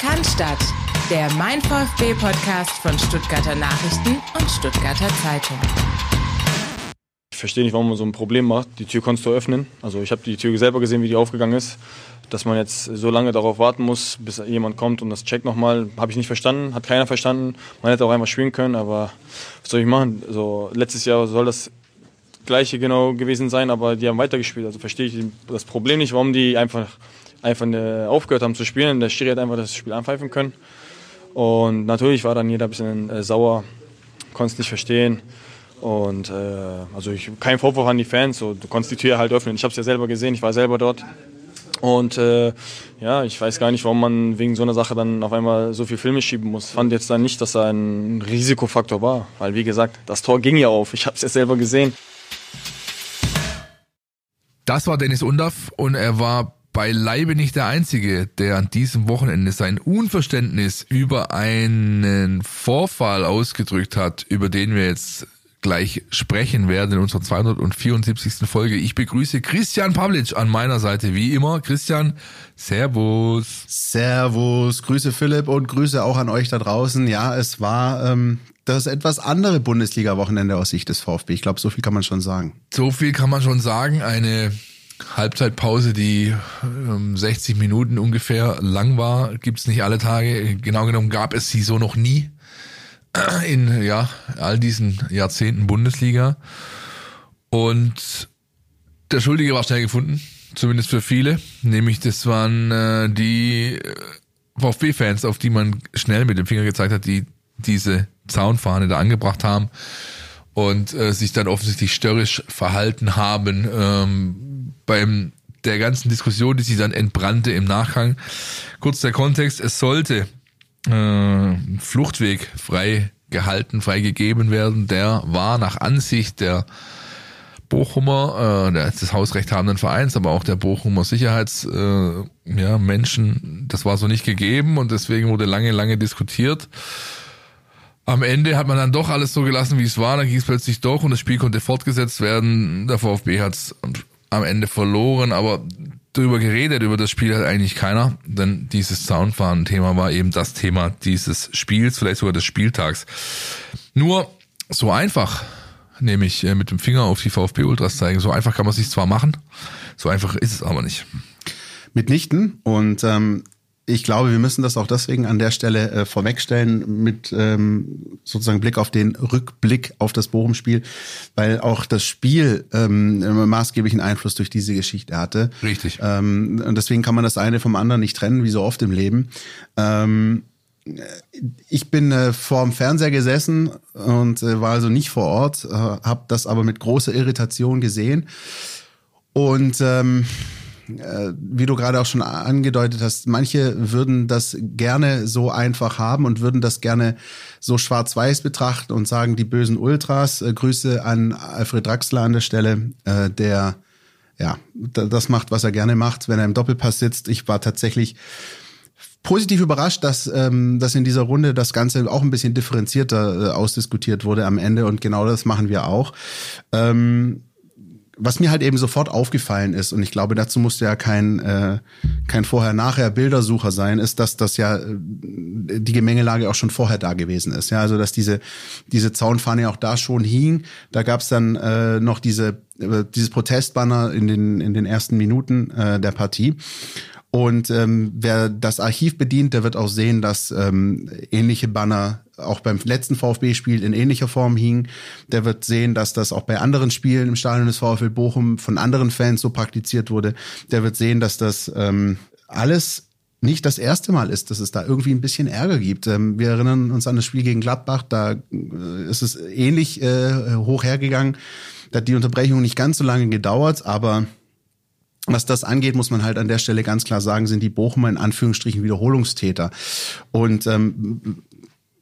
Cannstatt, der Mein VfB Podcast von Stuttgarter Nachrichten und Stuttgarter Zeitung. Ich verstehe nicht, warum man so ein Problem macht. Die Tür konntest du öffnen. Also ich habe die Tür selber gesehen, wie die aufgegangen ist. Dass man jetzt so lange darauf warten muss, bis jemand kommt und das checkt nochmal, habe ich nicht verstanden, hat keiner verstanden. Man hätte auch einfach spielen können, aber was soll ich machen? Also letztes Jahr soll das gleiche genau gewesen sein, aber die haben weitergespielt. Also verstehe ich das Problem nicht, warum die einfach, einfach aufgehört haben zu spielen. Der Schiri hat einfach das Spiel anpfeifen können. Und natürlich war dann jeder ein bisschen äh, sauer, konnte es nicht verstehen. Und äh, also ich kein Vorwurf an die Fans, so, du konntest die Tür halt öffnen. Ich habe es ja selber gesehen, ich war selber dort. Und äh, ja, ich weiß gar nicht, warum man wegen so einer Sache dann auf einmal so viel Filme schieben muss. Fand jetzt dann nicht, dass da ein Risikofaktor war. Weil wie gesagt, das Tor ging ja auf. Ich habe es ja selber gesehen. Das war Dennis Undaff und er war beileibe nicht der Einzige, der an diesem Wochenende sein Unverständnis über einen Vorfall ausgedrückt hat, über den wir jetzt gleich sprechen werden in unserer 274. Folge. Ich begrüße Christian Pavlic an meiner Seite, wie immer. Christian, Servus. Servus, Grüße Philipp und Grüße auch an euch da draußen. Ja, es war ähm, das etwas andere Bundesliga-Wochenende aus Sicht des VfB. Ich glaube, so viel kann man schon sagen. So viel kann man schon sagen. Eine Halbzeitpause, die ähm, 60 Minuten ungefähr lang war, gibt's nicht alle Tage. Genau genommen gab es sie so noch nie in ja all diesen Jahrzehnten Bundesliga. Und der Schuldige war schnell gefunden, zumindest für viele. Nämlich das waren äh, die äh, VfB-Fans, auf die man schnell mit dem Finger gezeigt hat, die diese Zaunfahne da angebracht haben und äh, sich dann offensichtlich störrisch verhalten haben ähm, beim der ganzen Diskussion, die sich dann entbrannte im Nachgang. Kurz der Kontext, es sollte äh, Fluchtweg frei gehalten, freigegeben werden. Der war nach Ansicht der Bochumer, äh, des Hausrecht habenden Vereins, aber auch der Bochumer Sicherheitsmenschen, äh, ja, Menschen, das war so nicht gegeben und deswegen wurde lange, lange diskutiert. Am Ende hat man dann doch alles so gelassen, wie es war. Dann ging es plötzlich doch und das Spiel konnte fortgesetzt werden. Der VfB hat es am Ende verloren, aber drüber geredet, über das Spiel hat eigentlich keiner, denn dieses Soundfahren-Thema war eben das Thema dieses Spiels, vielleicht sogar des Spieltags. Nur so einfach, nämlich äh, mit dem Finger auf die VfB-Ultras zeigen, so einfach kann man sich zwar machen, so einfach ist es aber nicht. Mitnichten und ähm, ich glaube, wir müssen das auch deswegen an der Stelle äh, vorwegstellen mit ähm, sozusagen Blick auf den Rückblick auf das Bochum-Spiel, weil auch das Spiel ähm, maßgeblichen Einfluss durch diese Geschichte hatte. Richtig. Ähm, und deswegen kann man das eine vom anderen nicht trennen, wie so oft im Leben. Ähm, ich bin äh, vor dem Fernseher gesessen und äh, war also nicht vor Ort, äh, habe das aber mit großer Irritation gesehen und ähm, äh, wie du gerade auch schon angedeutet hast, manche würden das gerne so einfach haben und würden das gerne so schwarz-weiß betrachten und sagen, die bösen Ultras. Äh, Grüße an Alfred Draxler an der Stelle, äh, der ja das macht, was er gerne macht, wenn er im Doppelpass sitzt. Ich war tatsächlich positiv überrascht, dass, ähm, dass in dieser Runde das Ganze auch ein bisschen differenzierter äh, ausdiskutiert wurde am Ende und genau das machen wir auch. Ähm, was mir halt eben sofort aufgefallen ist, und ich glaube, dazu musste ja kein, äh, kein Vorher-Nachher-Bildersucher sein, ist, dass das ja äh, die Gemengelage auch schon vorher da gewesen ist. Ja, also dass diese, diese Zaunfahne auch da schon hing. Da gab's dann äh, noch diese, äh, dieses Protestbanner in den, in den ersten Minuten äh, der Partie. Und ähm, wer das Archiv bedient, der wird auch sehen, dass ähm, ähnliche Banner auch beim letzten VfB-Spiel in ähnlicher Form hingen. Der wird sehen, dass das auch bei anderen Spielen im Stadion des VfL Bochum von anderen Fans so praktiziert wurde. Der wird sehen, dass das ähm, alles nicht das erste Mal ist, dass es da irgendwie ein bisschen Ärger gibt. Ähm, wir erinnern uns an das Spiel gegen Gladbach, da äh, ist es ähnlich äh, hoch hergegangen. Da hat die Unterbrechung nicht ganz so lange gedauert, aber was das angeht, muss man halt an der Stelle ganz klar sagen, sind die Bochumer in Anführungsstrichen Wiederholungstäter. Und ähm,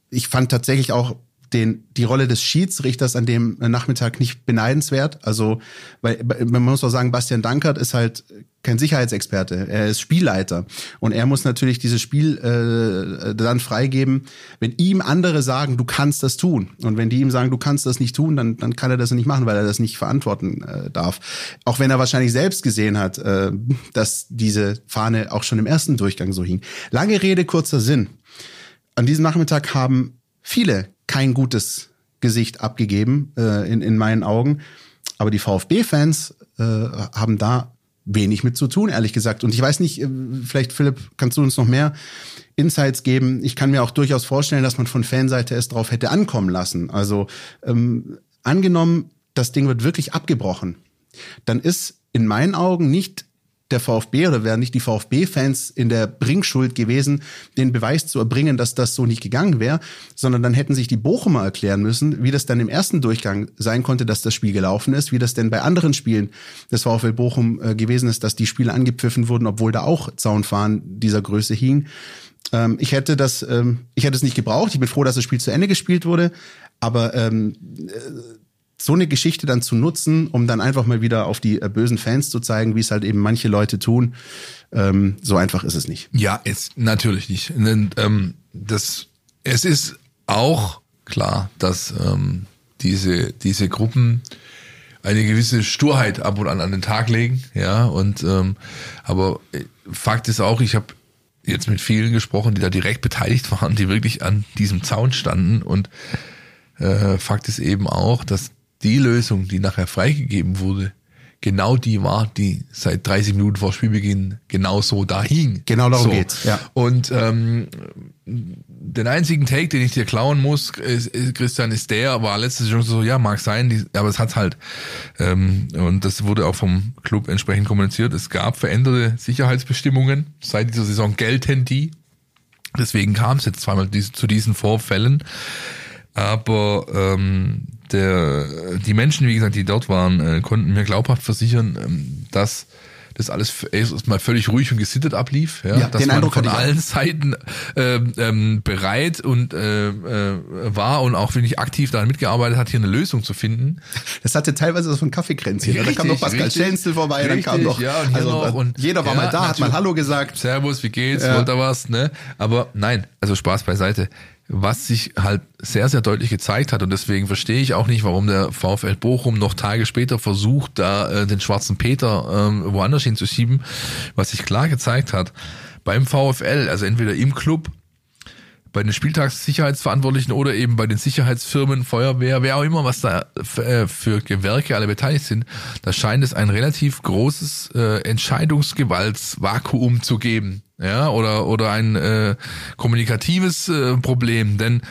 ich fand tatsächlich auch den, die Rolle des Schiedsrichters an dem Nachmittag nicht beneidenswert. Also, weil man muss auch sagen, Bastian Dankert ist halt kein Sicherheitsexperte, er ist Spielleiter und er muss natürlich dieses Spiel äh, dann freigeben, wenn ihm andere sagen, du kannst das tun und wenn die ihm sagen, du kannst das nicht tun, dann dann kann er das nicht machen, weil er das nicht verantworten äh, darf. Auch wenn er wahrscheinlich selbst gesehen hat, äh, dass diese Fahne auch schon im ersten Durchgang so hing. Lange Rede kurzer Sinn. An diesem Nachmittag haben viele kein gutes Gesicht abgegeben äh, in in meinen Augen, aber die VfB-Fans äh, haben da wenig mit zu tun, ehrlich gesagt. Und ich weiß nicht, äh, vielleicht Philipp, kannst du uns noch mehr Insights geben? Ich kann mir auch durchaus vorstellen, dass man von Fanseite es drauf hätte ankommen lassen. Also ähm, angenommen, das Ding wird wirklich abgebrochen, dann ist in meinen Augen nicht der VfB oder wären nicht die VfB-Fans in der Bringschuld gewesen, den Beweis zu erbringen, dass das so nicht gegangen wäre, sondern dann hätten sich die Bochumer erklären müssen, wie das dann im ersten Durchgang sein konnte, dass das Spiel gelaufen ist, wie das denn bei anderen Spielen des VfL Bochum äh, gewesen ist, dass die Spiele angepfiffen wurden, obwohl da auch Zaunfahren dieser Größe hing. Ähm, ich hätte das, ähm, ich hätte es nicht gebraucht. Ich bin froh, dass das Spiel zu Ende gespielt wurde, aber ähm, äh, so eine Geschichte dann zu nutzen, um dann einfach mal wieder auf die äh, bösen Fans zu zeigen, wie es halt eben manche Leute tun, ähm, so einfach ist es nicht. Ja, ist natürlich nicht. Ähm, das, es ist auch klar, dass ähm, diese, diese Gruppen eine gewisse Sturheit ab und an an den Tag legen, ja, und ähm, aber äh, Fakt ist auch, ich habe jetzt mit vielen gesprochen, die da direkt beteiligt waren, die wirklich an diesem Zaun standen und äh, Fakt ist eben auch, dass die Lösung, die nachher freigegeben wurde, genau die war, die seit 30 Minuten vor Spielbeginn genau so da hing. Genau darum so. geht's. Ja. Und ähm, den einzigen Take, den ich dir klauen muss, ist, ist, Christian, ist der, war letzte Saison so, ja, mag sein, die, aber es hat halt, ähm, und das wurde auch vom Club entsprechend kommuniziert, es gab veränderte Sicherheitsbestimmungen, seit dieser Saison gelten die. Deswegen kam es jetzt zweimal zu diesen Vorfällen. Aber ähm, der, die Menschen, wie gesagt, die dort waren, äh, konnten mir glaubhaft versichern, ähm, dass das alles erstmal völlig ruhig und gesittet ablief, ja, ja dass man Eindruck von ich allen Seiten ähm, ähm, bereit und äh, äh, war und auch wirklich aktiv daran mitgearbeitet hat, hier eine Lösung zu finden. Das hatte teilweise so von Kaffeekränzchen. Richtig, da kam noch Pascal. Schenzel vorbei, Richtig, dann kam noch, ja, und also noch und- jeder war ja, mal da, hat mal. Hallo gesagt. Servus, wie geht's? Ja. Wollt ihr was? Ne? Aber nein, also Spaß beiseite. Was sich halt sehr, sehr deutlich gezeigt hat und deswegen verstehe ich auch nicht, warum der VfL Bochum noch Tage später versucht, da äh, den schwarzen Peter ähm, woanders hinzuschieben. Was sich klar gezeigt hat, beim VfL, also entweder im Club bei den Spieltagssicherheitsverantwortlichen oder eben bei den Sicherheitsfirmen, Feuerwehr, wer auch immer, was da äh, für Gewerke alle beteiligt sind, da scheint es ein relativ großes äh, Entscheidungsgewaltsvakuum zu geben. Ja, oder, oder ein äh, kommunikatives äh, Problem, denn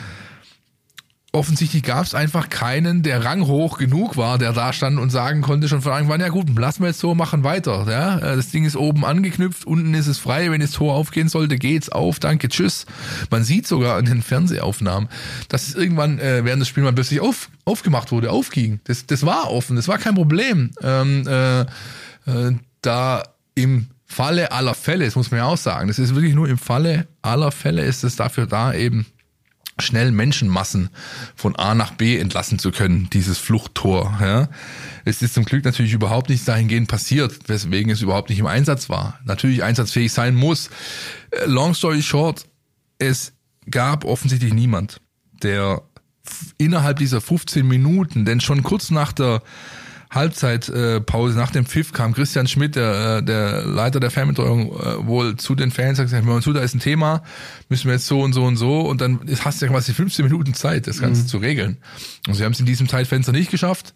offensichtlich gab es einfach keinen, der ranghoch genug war, der da stand und sagen konnte schon von Anfang an, ja gut, lassen wir jetzt so, machen weiter. Ja, Äh, das Ding ist oben angeknüpft, unten ist es frei, wenn das Tor aufgehen sollte, geht's auf, danke, tschüss. Man sieht sogar in den Fernsehaufnahmen, dass es irgendwann äh, während des Spiels mal plötzlich auf, aufgemacht wurde, aufging. Das, das war offen, das war kein Problem. Ähm, äh, äh, da im Falle aller Fälle, das muss man ja auch sagen, das ist wirklich nur im Falle aller Fälle ist es dafür da eben schnell Menschenmassen von A nach B entlassen zu können, dieses Fluchttor. Ja. Es ist zum Glück natürlich überhaupt nicht dahingehend passiert, weswegen es überhaupt nicht im Einsatz war. Natürlich einsatzfähig sein muss. Äh, Long story short, es gab offensichtlich niemand, der innerhalb dieser 15 Minuten, denn schon kurz nach der Halbzeitpause, nach dem Pfiff kam Christian Schmidt, der, äh, der Leiter der Fanbetreuung, äh, wohl zu den Fans, hat gesagt, hör mal zu, da ist ein Thema, müssen wir jetzt so und so und so. Und dann hast du ja quasi 15 Minuten Zeit, das Ganze zu regeln. Und sie haben es in diesem Zeitfenster nicht geschafft.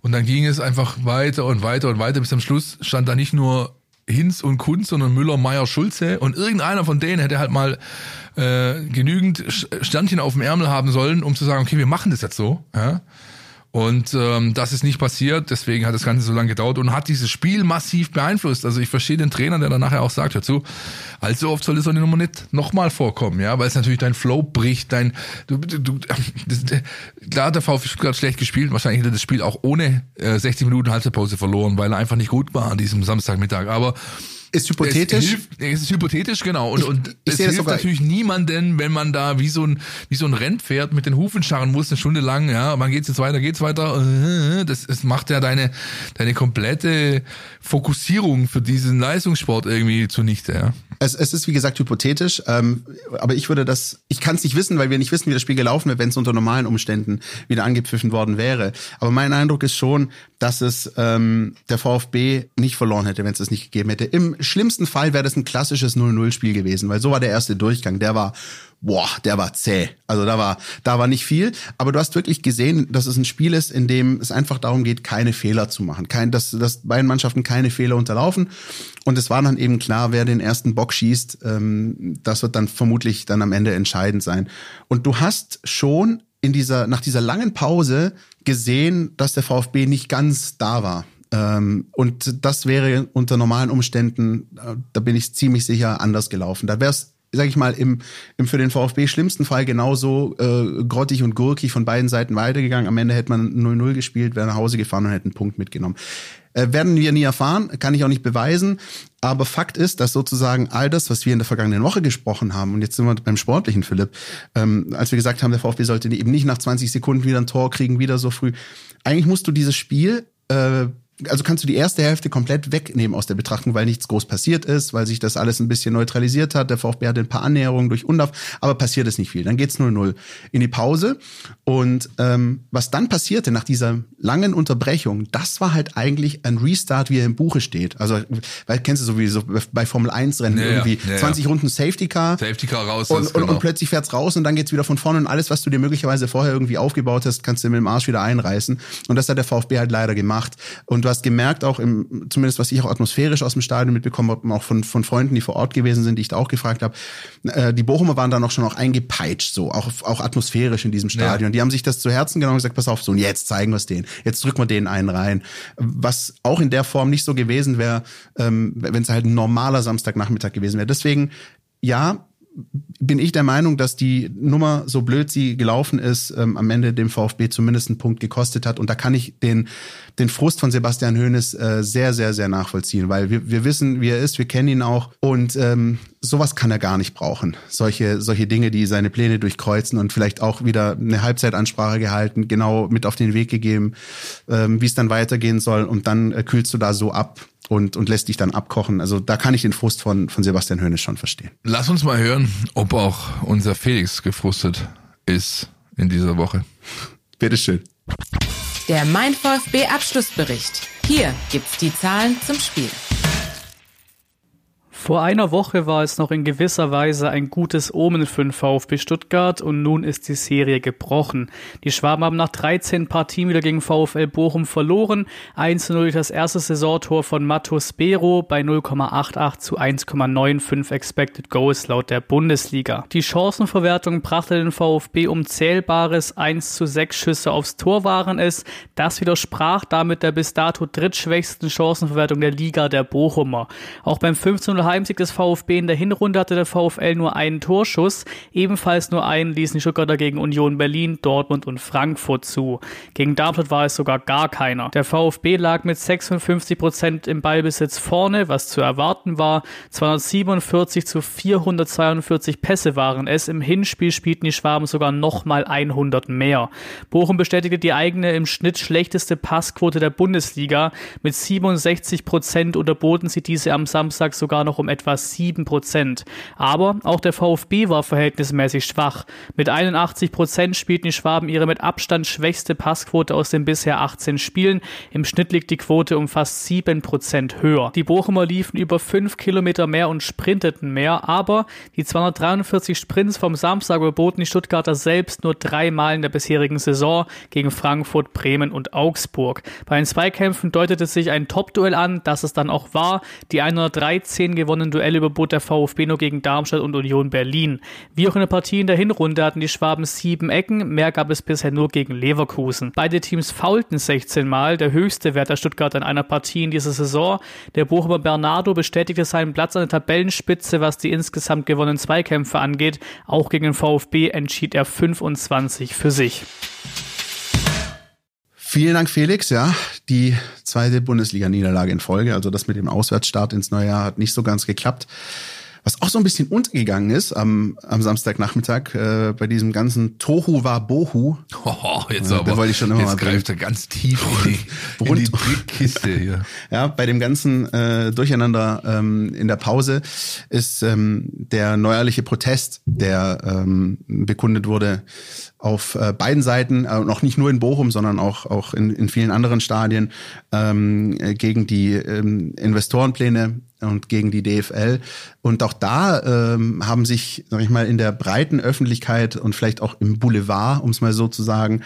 Und dann ging es einfach weiter und weiter und weiter, bis am Schluss stand da nicht nur Hinz und Kunz, sondern Müller, Meier, Schulze. Und irgendeiner von denen hätte halt mal äh, genügend Sternchen auf dem Ärmel haben sollen, um zu sagen, okay, wir machen das jetzt so. Ja? Und ähm, das ist nicht passiert, deswegen hat das Ganze so lange gedauert und hat dieses Spiel massiv beeinflusst. Also ich verstehe den Trainer, der dann nachher auch sagt, hör zu, allzu oft soll so eine Nummer nicht nochmal vorkommen, ja, weil es natürlich dein Flow bricht, dein, du, du, du das, klar hat der VfB Stuttgart schlecht gespielt, wahrscheinlich hätte das Spiel auch ohne äh, 60 Minuten Halbzeitpause verloren, weil er einfach nicht gut war an diesem Samstagmittag, aber ist hypothetisch. Es, hilft, es ist hypothetisch, genau. Und, Ich- und ich es hilft sogar- natürlich niemanden, wenn man da wie so ein, wie so ein Rennpferd mit den Hufen scharren muss, eine Stunde lang, ja, wann geht's jetzt weiter, geht's weiter, äh, das, das macht ja deine, deine komplette Fokussierung für diesen Leistungssport irgendwie zunichte, ja. Es, es ist wie gesagt hypothetisch, ähm, aber ich würde das, ich kann es nicht wissen, weil wir nicht wissen, wie das Spiel gelaufen wäre, wenn es unter normalen Umständen wieder angepfiffen worden wäre. Aber mein Eindruck ist schon, dass es ähm, der VfB nicht verloren hätte, wenn es das nicht gegeben hätte. Im schlimmsten Fall wäre das ein klassisches 0-0-Spiel gewesen, weil so war der erste Durchgang. Der war, boah, der war zäh. Also da war, da war nicht viel. Aber du hast wirklich gesehen, dass es ein Spiel ist, in dem es einfach darum geht, keine Fehler zu machen. Kein, dass, dass beiden Mannschaften keine Fehler unterlaufen. Und es war dann eben klar, wer den ersten Bock schießt, ähm, das wird dann vermutlich dann am Ende entscheidend sein. Und du hast schon in dieser, nach dieser langen Pause gesehen, dass der VfB nicht ganz da war. Ähm, und das wäre unter normalen Umständen, äh, da bin ich ziemlich sicher, anders gelaufen. Da wäre es sag ich mal, im, im für den VfB schlimmsten Fall genauso äh, grottig und gurkig von beiden Seiten weitergegangen. Am Ende hätte man 0-0 gespielt, wäre nach Hause gefahren und hätte einen Punkt mitgenommen. Äh, werden wir nie erfahren, kann ich auch nicht beweisen. Aber Fakt ist, dass sozusagen all das, was wir in der vergangenen Woche gesprochen haben, und jetzt sind wir beim Sportlichen, Philipp, ähm, als wir gesagt haben, der VfB sollte eben nicht nach 20 Sekunden wieder ein Tor kriegen, wieder so früh. Eigentlich musst du dieses Spiel äh, also kannst du die erste Hälfte komplett wegnehmen aus der Betrachtung, weil nichts groß passiert ist, weil sich das alles ein bisschen neutralisiert hat. Der VfB hatte ein paar Annäherungen durch Undaf, aber passiert ist nicht viel. Dann geht's 0-0 in die Pause. Und ähm, was dann passierte nach dieser langen Unterbrechung, das war halt eigentlich ein Restart, wie er im Buche steht. Also, weil kennst du so wie so bei Formel 1 Rennen Ja, ja, irgendwie ja, ja. 20 Runden Safety Car. Safety Car raus. Und, und, genau. und plötzlich fährt's raus und dann geht's wieder von vorne und alles, was du dir möglicherweise vorher irgendwie aufgebaut hast, kannst du mit dem Arsch wieder einreißen. Und das hat der VfB halt leider gemacht. Und du hast gemerkt, auch im, zumindest was ich auch atmosphärisch aus dem Stadion mitbekommen habe, auch von, von Freunden, die vor Ort gewesen sind, die ich da auch gefragt habe, äh, die Bochumer waren da noch schon auch eingepeitscht, so, auch, auch atmosphärisch in diesem Stadion. Ja. Die haben sich das zu Herzen genommen und gesagt, pass auf, so, und jetzt zeigen wir es denen. Jetzt drücken wir denen einen rein. Was auch in der Form nicht so gewesen wäre, ähm, wenn es halt ein normaler Samstagnachmittag gewesen wäre. Deswegen, ja, bin ich der Meinung, dass die Nummer, so blöd sie gelaufen ist, ähm, am Ende dem VfB zumindest einen Punkt gekostet hat. Und da kann ich den, den Frust von Sebastian Hoeneß äh, sehr, sehr, sehr nachvollziehen, weil wir, wir wissen, wie er ist, wir kennen ihn auch. Und ähm, sowas kann er gar nicht brauchen. Solche, solche Dinge, die seine Pläne durchkreuzen und vielleicht auch wieder eine Halbzeitansprache gehalten, genau mit auf den Weg gegeben, ähm, wie es dann weitergehen soll. Und dann äh, kühlst du da so ab und, und lässt dich dann abkochen. Also da kann ich den Frust von, von Sebastian Hoeneß schon verstehen. Lass uns mal hören, ob auch unser Felix gefrustet ist in dieser Woche. Bitteschön. Der Mein VfB Abschlussbericht. Hier gibt's die Zahlen zum Spiel. Vor einer Woche war es noch in gewisser Weise ein gutes Omen für den VfB Stuttgart und nun ist die Serie gebrochen. Die Schwaben haben nach 13 Partien wieder gegen VfL Bochum verloren. 1-0 durch das erste Saisontor von Matos Bero bei 0,88 zu 1,95 Expected Goals laut der Bundesliga. Die Chancenverwertung brachte den VfB um zählbares 1 zu 6 Schüsse aufs Tor waren es. Das widersprach damit der bis dato drittschwächsten Chancenverwertung der Liga der Bochumer. Auch beim 15 Heimsieg des VfB in der Hinrunde hatte der VfL nur einen Torschuss. Ebenfalls nur einen ließen die Stuttgarter gegen Union Berlin, Dortmund und Frankfurt zu. Gegen Darmstadt war es sogar gar keiner. Der VfB lag mit 56 Prozent im Ballbesitz vorne, was zu erwarten war. 247 zu 442 Pässe waren es. Im Hinspiel spielten die Schwaben sogar nochmal 100 mehr. Bochum bestätigte die eigene im Schnitt schlechteste Passquote der Bundesliga. Mit 67 Prozent unterboten sie diese am Samstag sogar noch um etwa 7 Prozent. Aber auch der VfB war verhältnismäßig schwach. Mit 81 Prozent spielten die Schwaben ihre mit Abstand schwächste Passquote aus den bisher 18 Spielen. Im Schnitt liegt die Quote um fast 7 Prozent höher. Die Bochumer liefen über 5 Kilometer mehr und sprinteten mehr, aber die 243 Sprints vom Samstag überboten die Stuttgarter selbst nur dreimal in der bisherigen Saison gegen Frankfurt, Bremen und Augsburg. Bei den Zweikämpfen deutete sich ein Top-Duell an, das es dann auch war. Die 113 gewonnenen Duelle überbot der VfB nur gegen Darmstadt und Union Berlin. Wie auch in der Partie in der Hinrunde hatten die Schwaben sieben Ecken, mehr gab es bisher nur gegen Leverkusen. Beide Teams faulten 16 Mal, der höchste Wert der Stuttgart in einer Partie in dieser Saison. Der Bochumer Bernardo bestätigte seinen Platz an der Tabellenspitze, was die insgesamt gewonnenen Zweikämpfe angeht. Auch gegen den VfB entschied er 25 für sich. Vielen Dank, Felix. Ja, die zweite Bundesliga-Niederlage in Folge. Also das mit dem Auswärtsstart ins neue Jahr hat nicht so ganz geklappt. Was auch so ein bisschen untergegangen ist am, am Samstagnachmittag äh, bei diesem ganzen Tohu war Bohu. Oh, jetzt Ja, aber. da wollte ich schon immer jetzt mal greift er ganz tief in die, in die Trickkiste hier. Ja, bei dem ganzen äh, Durcheinander ähm, in der Pause ist ähm, der neuerliche Protest, der ähm, bekundet wurde auf äh, beiden Seiten, äh, noch nicht nur in Bochum, sondern auch auch in, in vielen anderen Stadien ähm, äh, gegen die ähm, Investorenpläne und gegen die DFL. Und auch da ähm, haben sich, sag ich mal, in der breiten Öffentlichkeit und vielleicht auch im Boulevard, um es mal so zu sagen,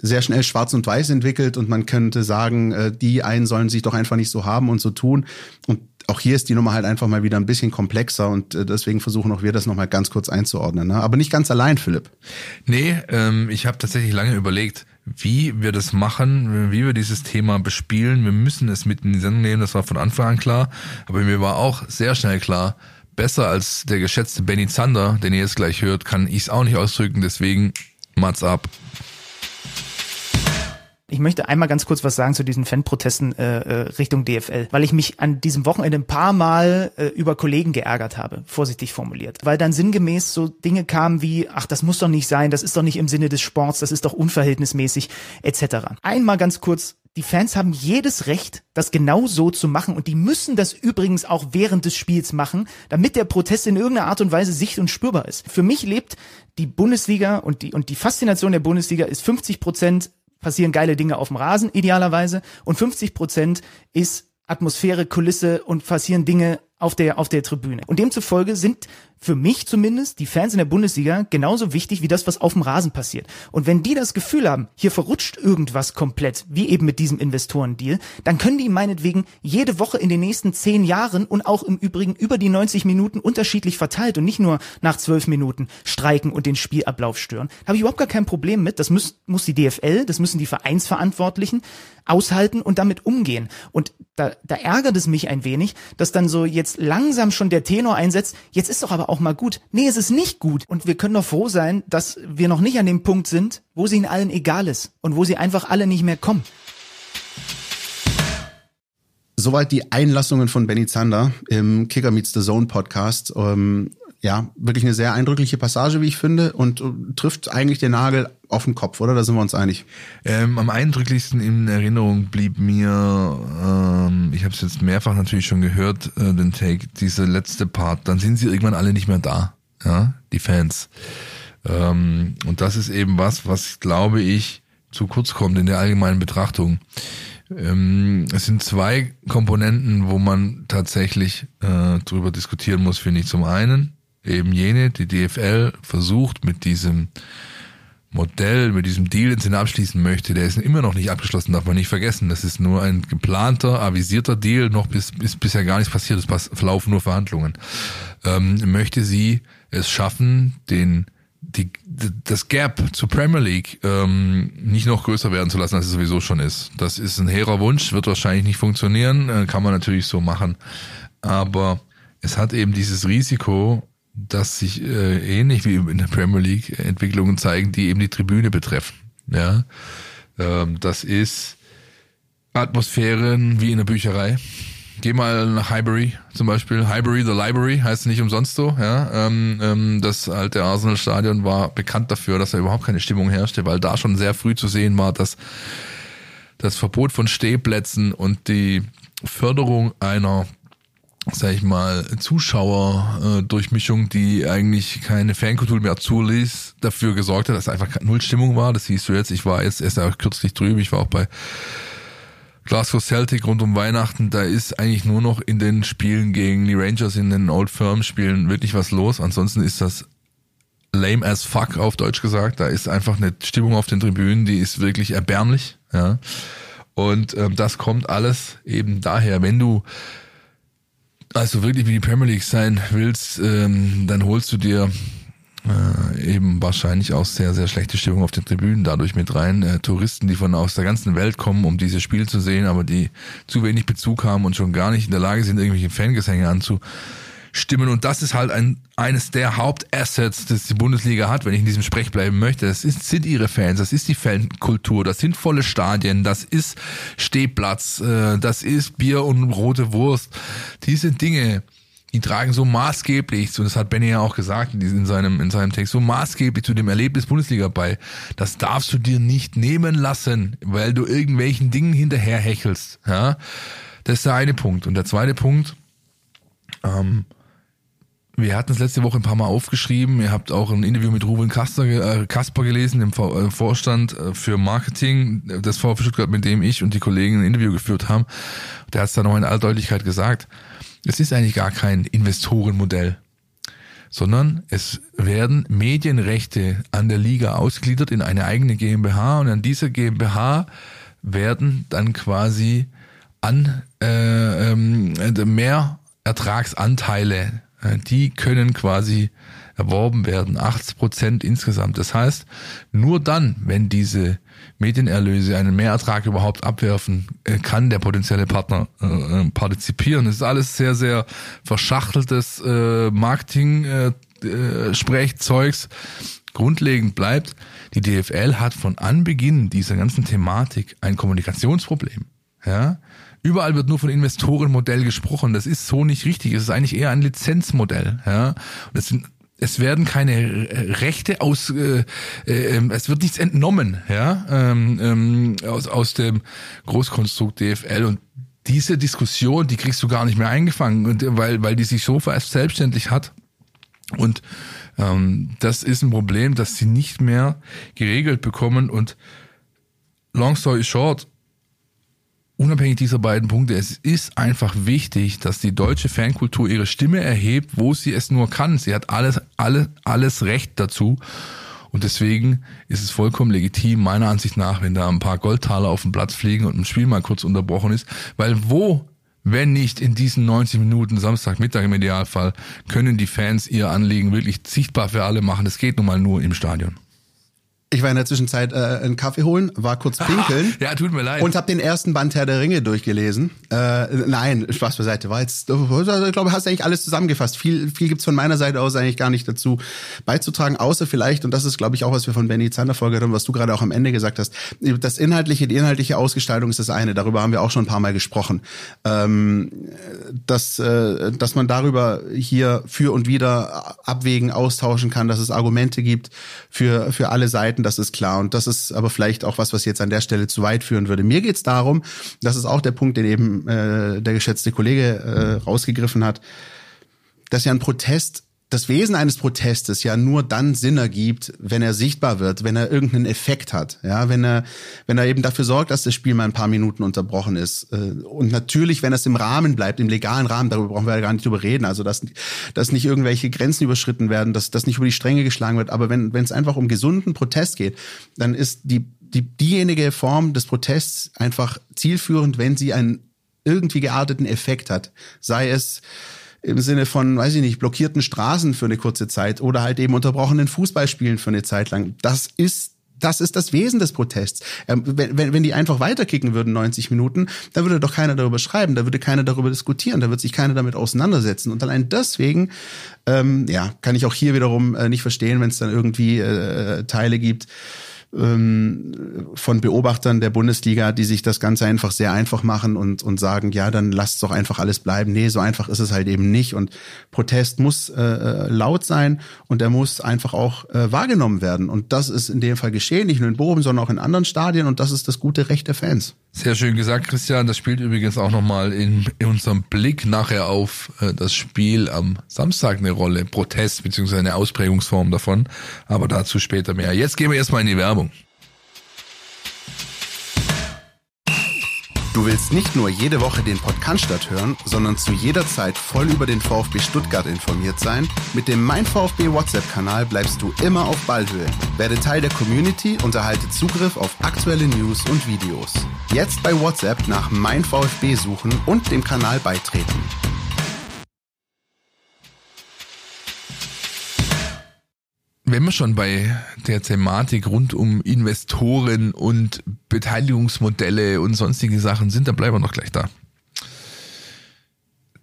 sehr schnell schwarz und weiß entwickelt und man könnte sagen, äh, die einen sollen sich doch einfach nicht so haben und so tun. Und auch hier ist die Nummer halt einfach mal wieder ein bisschen komplexer und äh, deswegen versuchen auch wir das nochmal ganz kurz einzuordnen. Ne? Aber nicht ganz allein, Philipp. Nee, ähm, ich habe tatsächlich lange überlegt, wie wir das machen, wie wir dieses Thema bespielen. Wir müssen es mit in die Sendung nehmen, das war von Anfang an klar. Aber mir war auch sehr schnell klar, besser als der geschätzte Benny Zander, den ihr jetzt gleich hört, kann ich es auch nicht ausdrücken. Deswegen Mats ab. Ich möchte einmal ganz kurz was sagen zu diesen Fanprotesten äh, äh, Richtung DFL, weil ich mich an diesem Wochenende ein paar Mal äh, über Kollegen geärgert habe, vorsichtig formuliert, weil dann sinngemäß so Dinge kamen wie, ach, das muss doch nicht sein, das ist doch nicht im Sinne des Sports, das ist doch unverhältnismäßig, etc. Einmal ganz kurz die Fans haben jedes Recht, das genau so zu machen und die müssen das übrigens auch während des Spiels machen, damit der Protest in irgendeiner Art und Weise sicht- und spürbar ist. Für mich lebt die Bundesliga und die, und die Faszination der Bundesliga ist 50 Prozent passieren geile Dinge auf dem Rasen, idealerweise, und 50 Prozent ist Atmosphäre, Kulisse und passieren Dinge auf der, auf der Tribüne. Und demzufolge sind für mich zumindest die Fans in der Bundesliga genauso wichtig wie das, was auf dem Rasen passiert. Und wenn die das Gefühl haben, hier verrutscht irgendwas komplett, wie eben mit diesem Investorendeal, dann können die meinetwegen jede Woche in den nächsten zehn Jahren und auch im Übrigen über die 90 Minuten unterschiedlich verteilt und nicht nur nach zwölf Minuten streiken und den Spielablauf stören. Da habe ich überhaupt gar kein Problem mit. Das muss, muss die DFL, das müssen die Vereinsverantwortlichen aushalten und damit umgehen. Und da, da ärgert es mich ein wenig, dass dann so jetzt langsam schon der Tenor einsetzt, jetzt ist doch aber auch mal gut. Nee, es ist nicht gut. Und wir können doch froh sein, dass wir noch nicht an dem Punkt sind, wo sie ihnen allen egal ist und wo sie einfach alle nicht mehr kommen. Soweit die Einlassungen von Benny Zander im Kicker Meets the Zone Podcast. Ähm, ja, wirklich eine sehr eindrückliche Passage, wie ich finde, und äh, trifft eigentlich den Nagel auf den Kopf, oder? Da sind wir uns einig. Ähm, am eindrücklichsten in Erinnerung blieb mir, ähm, ich habe es jetzt mehrfach natürlich schon gehört, äh, den Take, dieser letzte Part. Dann sind sie irgendwann alle nicht mehr da, ja, die Fans. Ähm, und das ist eben was, was glaube ich zu kurz kommt in der allgemeinen Betrachtung. Ähm, es sind zwei Komponenten, wo man tatsächlich äh, drüber diskutieren muss, finde ich. Zum einen eben jene, die DFL versucht mit diesem Modell, mit diesem Deal, den sie abschließen möchte, der ist immer noch nicht abgeschlossen, darf man nicht vergessen. Das ist nur ein geplanter, avisierter Deal, noch bis, ist bisher gar nichts passiert, es verlaufen nur Verhandlungen. Ähm, möchte sie es schaffen, den die, das Gap zur Premier League ähm, nicht noch größer werden zu lassen, als es sowieso schon ist. Das ist ein hehrer Wunsch, wird wahrscheinlich nicht funktionieren, äh, kann man natürlich so machen. Aber es hat eben dieses Risiko, dass sich äh, ähnlich wie in der Premier League Entwicklungen zeigen, die eben die Tribüne betreffen. Ja, ähm, das ist Atmosphären wie in der Bücherei. Geh mal nach Highbury zum Beispiel. Highbury, the Library heißt nicht umsonst so. Ja, ähm, ähm, das alte Arsenal-Stadion war bekannt dafür, dass da überhaupt keine Stimmung herrschte, weil da schon sehr früh zu sehen war, dass das Verbot von Stehplätzen und die Förderung einer sag ich mal, Zuschauer-Durchmischung, die eigentlich keine Fankultur mehr zuließ, dafür gesorgt hat, dass einfach null Stimmung war. Das siehst du jetzt. Ich war jetzt erst kürzlich drüben. Ich war auch bei Glasgow Celtic rund um Weihnachten. Da ist eigentlich nur noch in den Spielen gegen die Rangers in den Old Firm Spielen wirklich was los. Ansonsten ist das lame as fuck auf Deutsch gesagt. Da ist einfach eine Stimmung auf den Tribünen, die ist wirklich erbärmlich. Ja. Und ähm, das kommt alles eben daher, wenn du also wirklich wie die Premier League sein willst, ähm, dann holst du dir äh, eben wahrscheinlich auch sehr, sehr schlechte Stimmung auf den Tribünen dadurch mit rein. Äh, Touristen, die von aus der ganzen Welt kommen, um dieses Spiel zu sehen, aber die zu wenig Bezug haben und schon gar nicht in der Lage sind, irgendwelche Fangesänge anzustimmen stimmen. Und das ist halt ein, eines der Hauptassets, das die Bundesliga hat, wenn ich in diesem Sprech bleiben möchte. Das ist, sind ihre Fans, das ist die Fankultur, das sind volle Stadien, das ist Stehplatz, äh, das ist Bier und rote Wurst. Diese Dinge, die tragen so maßgeblich, so das hat Benny ja auch gesagt in seinem, in seinem Text, so maßgeblich zu dem Erlebnis Bundesliga bei. Das darfst du dir nicht nehmen lassen, weil du irgendwelchen Dingen hinterherhechelst. Ja? Das ist der eine Punkt. Und der zweite Punkt, ähm, wir hatten es letzte Woche ein paar Mal aufgeschrieben. Ihr habt auch ein Interview mit Ruben Kasper, äh, Kasper gelesen, dem äh, Vorstand äh, für Marketing des VfB Stuttgart, mit dem ich und die Kollegen ein Interview geführt haben. Der hat es da noch in aller Deutlichkeit gesagt. Es ist eigentlich gar kein Investorenmodell, sondern es werden Medienrechte an der Liga ausgegliedert in eine eigene GmbH und an dieser GmbH werden dann quasi an äh, ähm, mehr Ertragsanteile, die können quasi erworben werden, 80 Prozent insgesamt. Das heißt, nur dann, wenn diese Medienerlöse einen Mehrertrag überhaupt abwerfen, äh, kann der potenzielle Partner äh, äh, partizipieren. Das ist alles sehr, sehr verschachteltes äh, Marketing-Sprechzeugs. Äh, Grundlegend bleibt, die DFL hat von Anbeginn dieser ganzen Thematik ein Kommunikationsproblem. Ja, Überall wird nur von Investorenmodell gesprochen. Das ist so nicht richtig. Es ist eigentlich eher ein Lizenzmodell. Ja? Und es sind es werden keine Rechte aus, äh, äh, ähm, es wird nichts entnommen, ja, ähm, ähm, aus, aus dem Großkonstrukt DFL und diese Diskussion, die kriegst du gar nicht mehr eingefangen, weil, weil die sich so selbstständig hat. Und ähm, das ist ein Problem, dass sie nicht mehr geregelt bekommen. Und long story short, unabhängig dieser beiden Punkte, es ist einfach wichtig, dass die deutsche Fankultur ihre Stimme erhebt, wo sie es nur kann. Sie hat alles, alle, alles Recht dazu. Und deswegen ist es vollkommen legitim, meiner Ansicht nach, wenn da ein paar Goldtaler auf dem Platz fliegen und ein Spiel mal kurz unterbrochen ist. Weil wo, wenn nicht in diesen 90 Minuten Samstagmittag im Idealfall, können die Fans ihr Anliegen wirklich sichtbar für alle machen. Das geht nun mal nur im Stadion. Ich war in der Zwischenzeit äh, einen Kaffee holen, war kurz pinkeln. ja, tut mir leid. Und habe den ersten Band Herr der Ringe durchgelesen. Äh, nein, Spaß beiseite. War jetzt, ich glaube, hast eigentlich alles zusammengefasst. Viel, viel gibt's von meiner Seite aus eigentlich gar nicht dazu beizutragen, außer vielleicht, und das ist, glaube ich, auch, was wir von Benny Zander vorgehört haben, was du gerade auch am Ende gesagt hast. Das inhaltliche, die inhaltliche Ausgestaltung ist das eine. Darüber haben wir auch schon ein paar Mal gesprochen. Ähm, dass, äh, dass man darüber hier für und wieder abwägen, austauschen kann, dass es Argumente gibt für, für alle Seiten Seiten, das ist klar. Und das ist aber vielleicht auch was, was jetzt an der Stelle zu weit führen würde. Mir geht es darum, das ist auch der Punkt, den eben äh, der geschätzte Kollege äh, rausgegriffen hat, dass ja ein Protest das Wesen eines Protestes ja nur dann Sinn ergibt, wenn er sichtbar wird, wenn er irgendeinen Effekt hat, ja, wenn er, wenn er eben dafür sorgt, dass das Spiel mal ein paar Minuten unterbrochen ist. Äh, und natürlich, wenn es im Rahmen bleibt, im legalen Rahmen, darüber brauchen wir ja gar nicht drüber reden, also dass, dass nicht irgendwelche Grenzen überschritten werden, dass, dass nicht über die Stränge geschlagen wird, aber wenn, wenn es einfach um gesunden Protest geht, dann ist die, die, diejenige Form des Protests einfach zielführend, wenn sie einen irgendwie gearteten Effekt hat. Sei es, im Sinne von, weiß ich nicht, blockierten Straßen für eine kurze Zeit oder halt eben unterbrochenen Fußballspielen für eine Zeit lang. Das ist das ist das Wesen des Protests. Ähm, wenn, wenn, wenn die einfach weiterkicken würden, 90 Minuten, dann würde doch keiner darüber schreiben, da würde keiner darüber diskutieren, da würde sich keiner damit auseinandersetzen. Und allein deswegen, ähm, ja, kann ich auch hier wiederum äh, nicht verstehen, wenn es dann irgendwie äh, Teile gibt, ähm, von Beobachtern der Bundesliga, die sich das Ganze einfach sehr einfach machen und, und sagen, ja, dann lasst doch einfach alles bleiben. Nee, so einfach ist es halt eben nicht. Und Protest muss äh, äh, laut sein und er muss einfach auch äh, wahrgenommen werden. Und das ist in dem Fall geschehen, nicht nur in Bochum, sondern auch in anderen Stadien. Und das ist das gute Recht der Fans. Sehr schön gesagt, Christian. Das spielt übrigens auch nochmal in, in unserem Blick nachher auf äh, das Spiel am Samstag eine Rolle. Protest beziehungsweise eine Ausprägungsform davon. Aber dazu später mehr. Jetzt gehen wir erstmal in die Werbung. Du willst nicht nur jede Woche den Podcast hören, sondern zu jeder Zeit voll über den VfB Stuttgart informiert sein? Mit dem Mein VfB WhatsApp-Kanal bleibst du immer auf Ballhöhe. Werde Teil der Community und erhalte Zugriff auf aktuelle News und Videos. Jetzt bei WhatsApp nach Mein VfB suchen und dem Kanal beitreten. Wenn wir schon bei der Thematik rund um Investoren und Beteiligungsmodelle und sonstige Sachen sind, dann bleiben wir noch gleich da.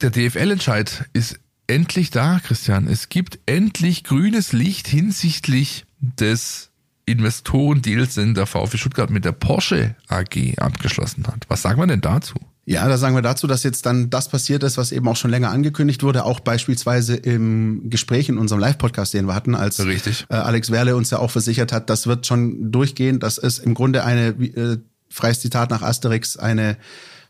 Der DFL-Entscheid ist endlich da, Christian. Es gibt endlich grünes Licht hinsichtlich des Investorendeals, den der VfB Stuttgart mit der Porsche AG abgeschlossen hat. Was sagen wir denn dazu? Ja, da sagen wir dazu, dass jetzt dann das passiert ist, was eben auch schon länger angekündigt wurde, auch beispielsweise im Gespräch in unserem Live-Podcast, den wir hatten, als Richtig. Äh, Alex Werle uns ja auch versichert hat, das wird schon durchgehen. Das ist im Grunde eine, äh, freies Zitat nach Asterix, eine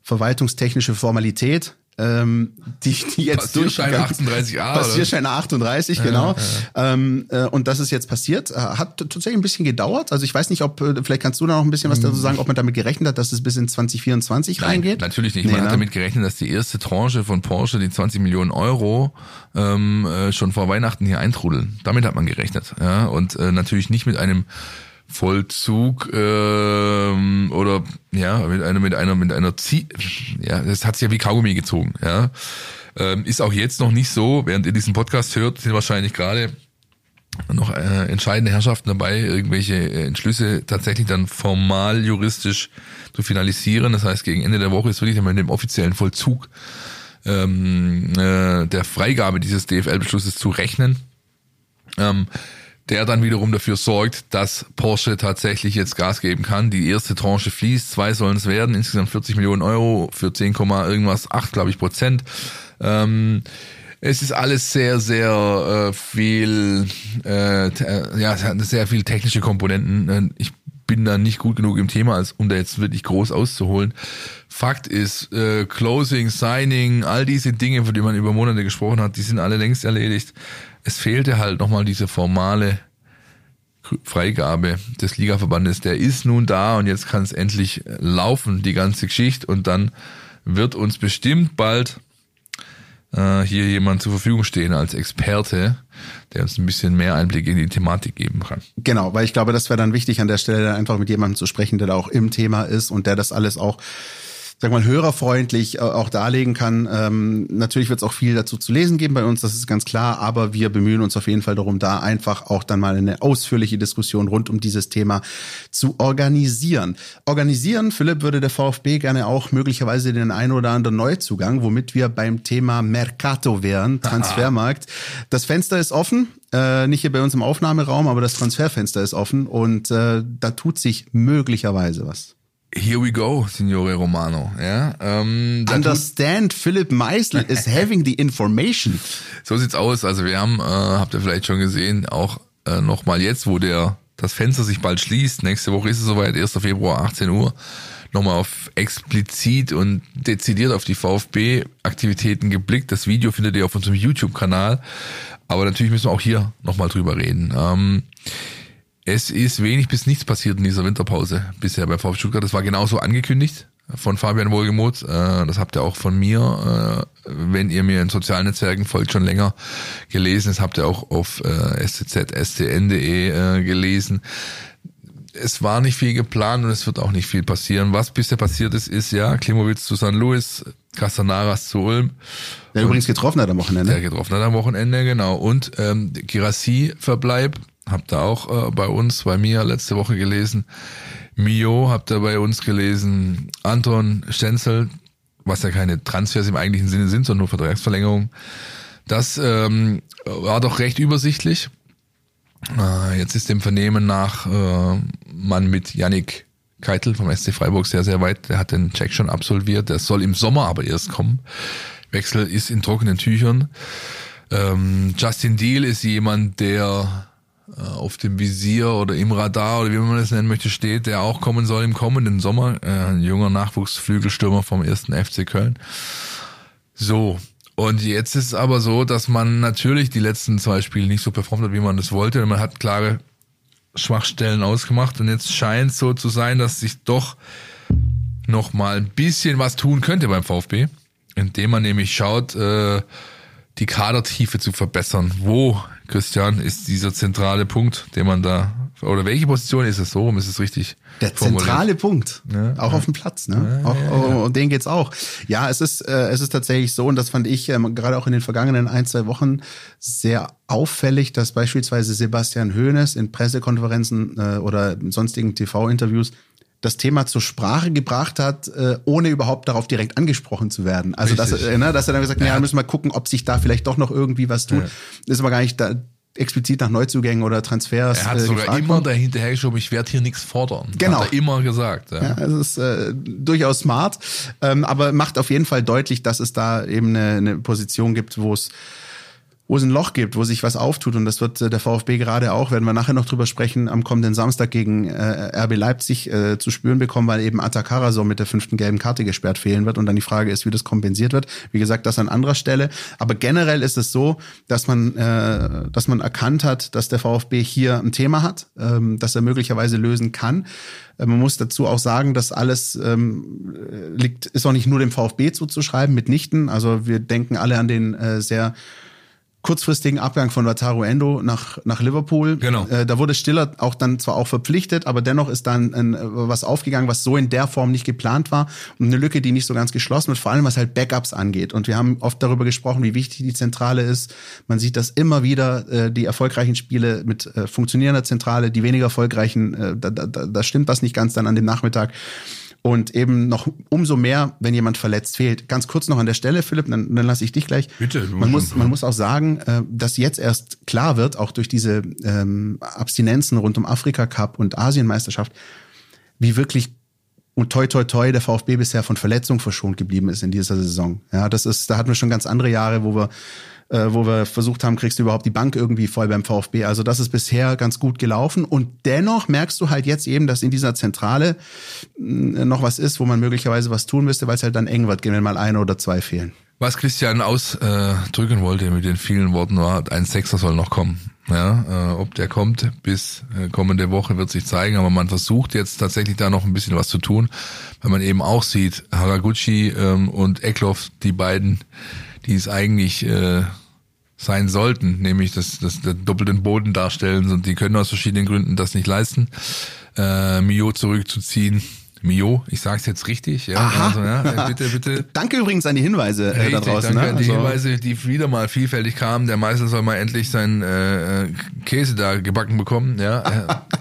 verwaltungstechnische Formalität, ähm, die, die jetzt Passierschein durchgegangen- 38a, oder? Passierschein 38, genau. Ähm, äh, und das ist jetzt passiert. Äh, Hat tatsächlich ein bisschen gedauert. Also ich weiß nicht, ob, äh, vielleicht kannst du da noch ein bisschen was dazu sagen, ob man damit gerechnet hat, dass es bis in 2024 reingeht. Natürlich nicht. Nee, Man hat ne? damit gerechnet, dass die erste Tranche von Porsche, die 20 Millionen Euro, ähm, äh, schon vor Weihnachten hier eintrudeln. Damit hat man gerechnet. Ja? Und äh, natürlich nicht mit einem Vollzug ähm, oder ja mit einer mit einer mit einer Zie ja das hat sich ja wie Kaugummi gezogen ja ähm, ist auch jetzt noch nicht so während ihr diesen Podcast hört sind wahrscheinlich gerade noch äh, entscheidende Herrschaften dabei, irgendwelche äh, Entschlüsse tatsächlich dann formal juristisch zu finalisieren. Das heißt, gegen Ende der Woche ist wirklich einmal mit dem offiziellen Vollzug ähm, äh, der Freigabe dieses DFL-Beschlusses zu rechnen. Ähm, der dann wiederum dafür sorgt, dass Porsche tatsächlich jetzt Gas geben kann. Die erste Tranche fließt, zwei sollen es werden, insgesamt 40 Millionen Euro für 10, irgendwas, 8, glaube ich, Prozent. Ähm, es ist alles sehr, sehr äh, viel, äh, ja, sehr viel technische Komponenten. Ich bin da nicht gut genug im Thema, als um da jetzt wirklich groß auszuholen. Fakt ist, äh, Closing, Signing, all diese Dinge, von denen man über Monate gesprochen hat, die sind alle längst erledigt. Es fehlte halt nochmal diese formale Freigabe des Ligaverbandes. Der ist nun da und jetzt kann es endlich laufen, die ganze Geschichte. Und dann wird uns bestimmt bald äh, hier jemand zur Verfügung stehen als Experte, der uns ein bisschen mehr Einblick in die Thematik geben kann. Genau, weil ich glaube, das wäre dann wichtig an der Stelle, einfach mit jemandem zu sprechen, der da auch im Thema ist und der das alles auch sag mal, hörerfreundlich äh, auch darlegen kann. Ähm, natürlich wird es auch viel dazu zu lesen geben bei uns, das ist ganz klar, aber wir bemühen uns auf jeden Fall darum, da einfach auch dann mal eine ausführliche Diskussion rund um dieses Thema zu organisieren. Organisieren, Philipp, würde der VfB gerne auch möglicherweise den ein oder anderen Neuzugang, womit wir beim Thema Mercato wären, Transfermarkt. Das Fenster ist offen, äh, nicht hier bei uns im Aufnahmeraum, aber das Transferfenster ist offen und äh, da tut sich möglicherweise was. Here we go, Signore Romano. Ja, ähm, Understand, Philipp Meisel is having the information. So sieht's aus. Also wir haben, äh, habt ihr vielleicht schon gesehen, auch äh, nochmal jetzt, wo der das Fenster sich bald schließt. Nächste Woche ist es soweit, 1. Februar, 18 Uhr. Nochmal auf explizit und dezidiert auf die VfB-Aktivitäten geblickt. Das Video findet ihr auf unserem YouTube-Kanal. Aber natürlich müssen wir auch hier nochmal drüber reden. Ähm, es ist wenig bis nichts passiert in dieser Winterpause bisher bei VfB Stuttgart. Das war genauso angekündigt von Fabian Wohlgemuth. Äh, Das habt ihr auch von mir, äh, wenn ihr mir in sozialen Netzwerken folgt, schon länger gelesen. Das habt ihr auch auf äh, stzstn.de äh, gelesen. Es war nicht viel geplant und es wird auch nicht viel passieren. Was bisher passiert ist, ist ja Klimowitz zu St. Louis, Castanaras zu Ulm. Der übrigens getroffen hat am Wochenende. Der getroffen hat am Wochenende, genau. Und ähm, Girassi-Verbleib, habt ihr auch äh, bei uns, bei mir letzte Woche gelesen. Mio habt ihr bei uns gelesen. Anton Stenzel, was ja keine Transfers im eigentlichen Sinne sind, sondern nur Vertragsverlängerungen. Das ähm, war doch recht übersichtlich. Äh, jetzt ist dem Vernehmen nach äh, man mit Yannick Keitel vom SC Freiburg sehr, sehr weit. Der hat den Check schon absolviert. Der soll im Sommer aber erst kommen. Wechsel ist in trockenen Tüchern. Ähm, Justin Deal ist jemand, der auf dem Visier oder im Radar oder wie man das nennen möchte, steht, der auch kommen soll im kommenden Sommer. Äh, ein junger Nachwuchsflügelstürmer vom ersten FC Köln. So. Und jetzt ist es aber so, dass man natürlich die letzten zwei Spiele nicht so performt hat, wie man das wollte. Man hat klare Schwachstellen ausgemacht. Und jetzt scheint es so zu sein, dass sich doch noch mal ein bisschen was tun könnte beim VfB, indem man nämlich schaut, äh, die Kadertiefe zu verbessern. Wo, Christian, ist dieser zentrale Punkt, den man da, oder welche Position ist es so, um ist es richtig Der formuliert? zentrale Punkt, Ja, auch auf dem Platz, ne? auch, oh, um den geht's auch. Ja, es ist äh, es ist tatsächlich so und das fand ich ähm, gerade auch in den vergangenen ein zwei Wochen sehr auffällig, dass beispielsweise Sebastian Hoeneß in Pressekonferenzen äh, oder sonstigen TV-Interviews das Thema zur Sprache gebracht hat, äh, ohne überhaupt darauf direkt angesprochen zu werden. Also dass, äh, ne, dass er dann gesagt hat, ja, müssen wir gucken, ob sich da vielleicht doch noch irgendwie was tut. Ja. Ist aber gar nicht da explizit nach Neuzugängen oder Transfers Er hat äh, sogar gefragt immer worden. dahinter geschoben, ich werde hier nichts fordern. Genau. Hat er immer gesagt. Ja. Ja, es ist äh, durchaus smart, ähm, aber macht auf jeden Fall deutlich, dass es da eben eine, eine Position gibt, wo es wo es ein Loch gibt, wo sich was auftut und das wird äh, der VfB gerade auch, werden wir nachher noch drüber sprechen, am kommenden Samstag gegen äh, RB Leipzig äh, zu spüren bekommen, weil eben Atakara so mit der fünften gelben Karte gesperrt fehlen wird und dann die Frage ist, wie das kompensiert wird. Wie gesagt, das an anderer Stelle, aber generell ist es so, dass man äh, dass man erkannt hat, dass der VfB hier ein Thema hat, ähm, das er möglicherweise lösen kann. Äh, Man muss dazu auch sagen, dass alles ähm, äh, liegt, ist auch nicht nur dem VfB zuzuschreiben, mitnichten. Also wir denken alle an den äh, sehr kurzfristigen Abgang von Wataru Endo nach, nach Liverpool. Genau. Äh, da wurde Stiller auch dann zwar auch verpflichtet, aber dennoch ist dann ein, äh, was aufgegangen, was so in der Form nicht geplant war und eine Lücke, die nicht so ganz geschlossen wird, vor allem was halt Backups angeht. Und wir haben oft darüber gesprochen, wie wichtig die Zentrale ist. Man sieht das immer wieder, äh, die erfolgreichen Spiele mit äh, funktionierender Zentrale, die weniger erfolgreichen, äh, da, da, da stimmt was nicht ganz dann an dem Nachmittag. Und eben noch umso mehr, wenn jemand verletzt fehlt. Ganz kurz noch an der Stelle, Philipp, dann, dann lasse ich dich gleich. Bitte, Man muss, man muss auch sagen, äh, dass jetzt erst klar wird, auch durch diese ähm, Abstinenzen rund um Afrika Cup und Asienmeisterschaft, wie wirklich und toi toi toi der VfB bisher von Verletzungen verschont geblieben ist in dieser Saison. Ja, das ist, da hatten wir schon ganz andere Jahre, wo wir äh, wo wir versucht haben, kriegst du überhaupt die Bank irgendwie voll beim VfB. Also das ist bisher ganz gut gelaufen. Und dennoch merkst du halt jetzt eben, dass in dieser Zentrale mh, noch was ist, wo man möglicherweise was tun müsste, weil es halt dann eng wird, wenn mal eine oder zwei fehlen. Was Christian ausdrücken wollte mit den vielen Worten war, ein Sechser soll noch kommen. Ja, äh, ob der kommt bis äh, kommende Woche wird sich zeigen, aber man versucht jetzt tatsächlich da noch ein bisschen was zu tun, weil man eben auch sieht, Haraguchi ähm, und Eckloff, die beiden, die es eigentlich äh, sein sollten, nämlich das, das, das doppelten Boden darstellen und die können aus verschiedenen Gründen das nicht leisten, äh, Mio zurückzuziehen. Mio, ich sage es jetzt richtig, ja, also, ja, bitte, bitte. Danke übrigens an die Hinweise äh, da Richtig, draußen. danke ne? an die Also- Hinweise, die wieder mal vielfältig kamen. Der Meister soll mal endlich seinen äh, äh, Käse da gebacken bekommen. Ja,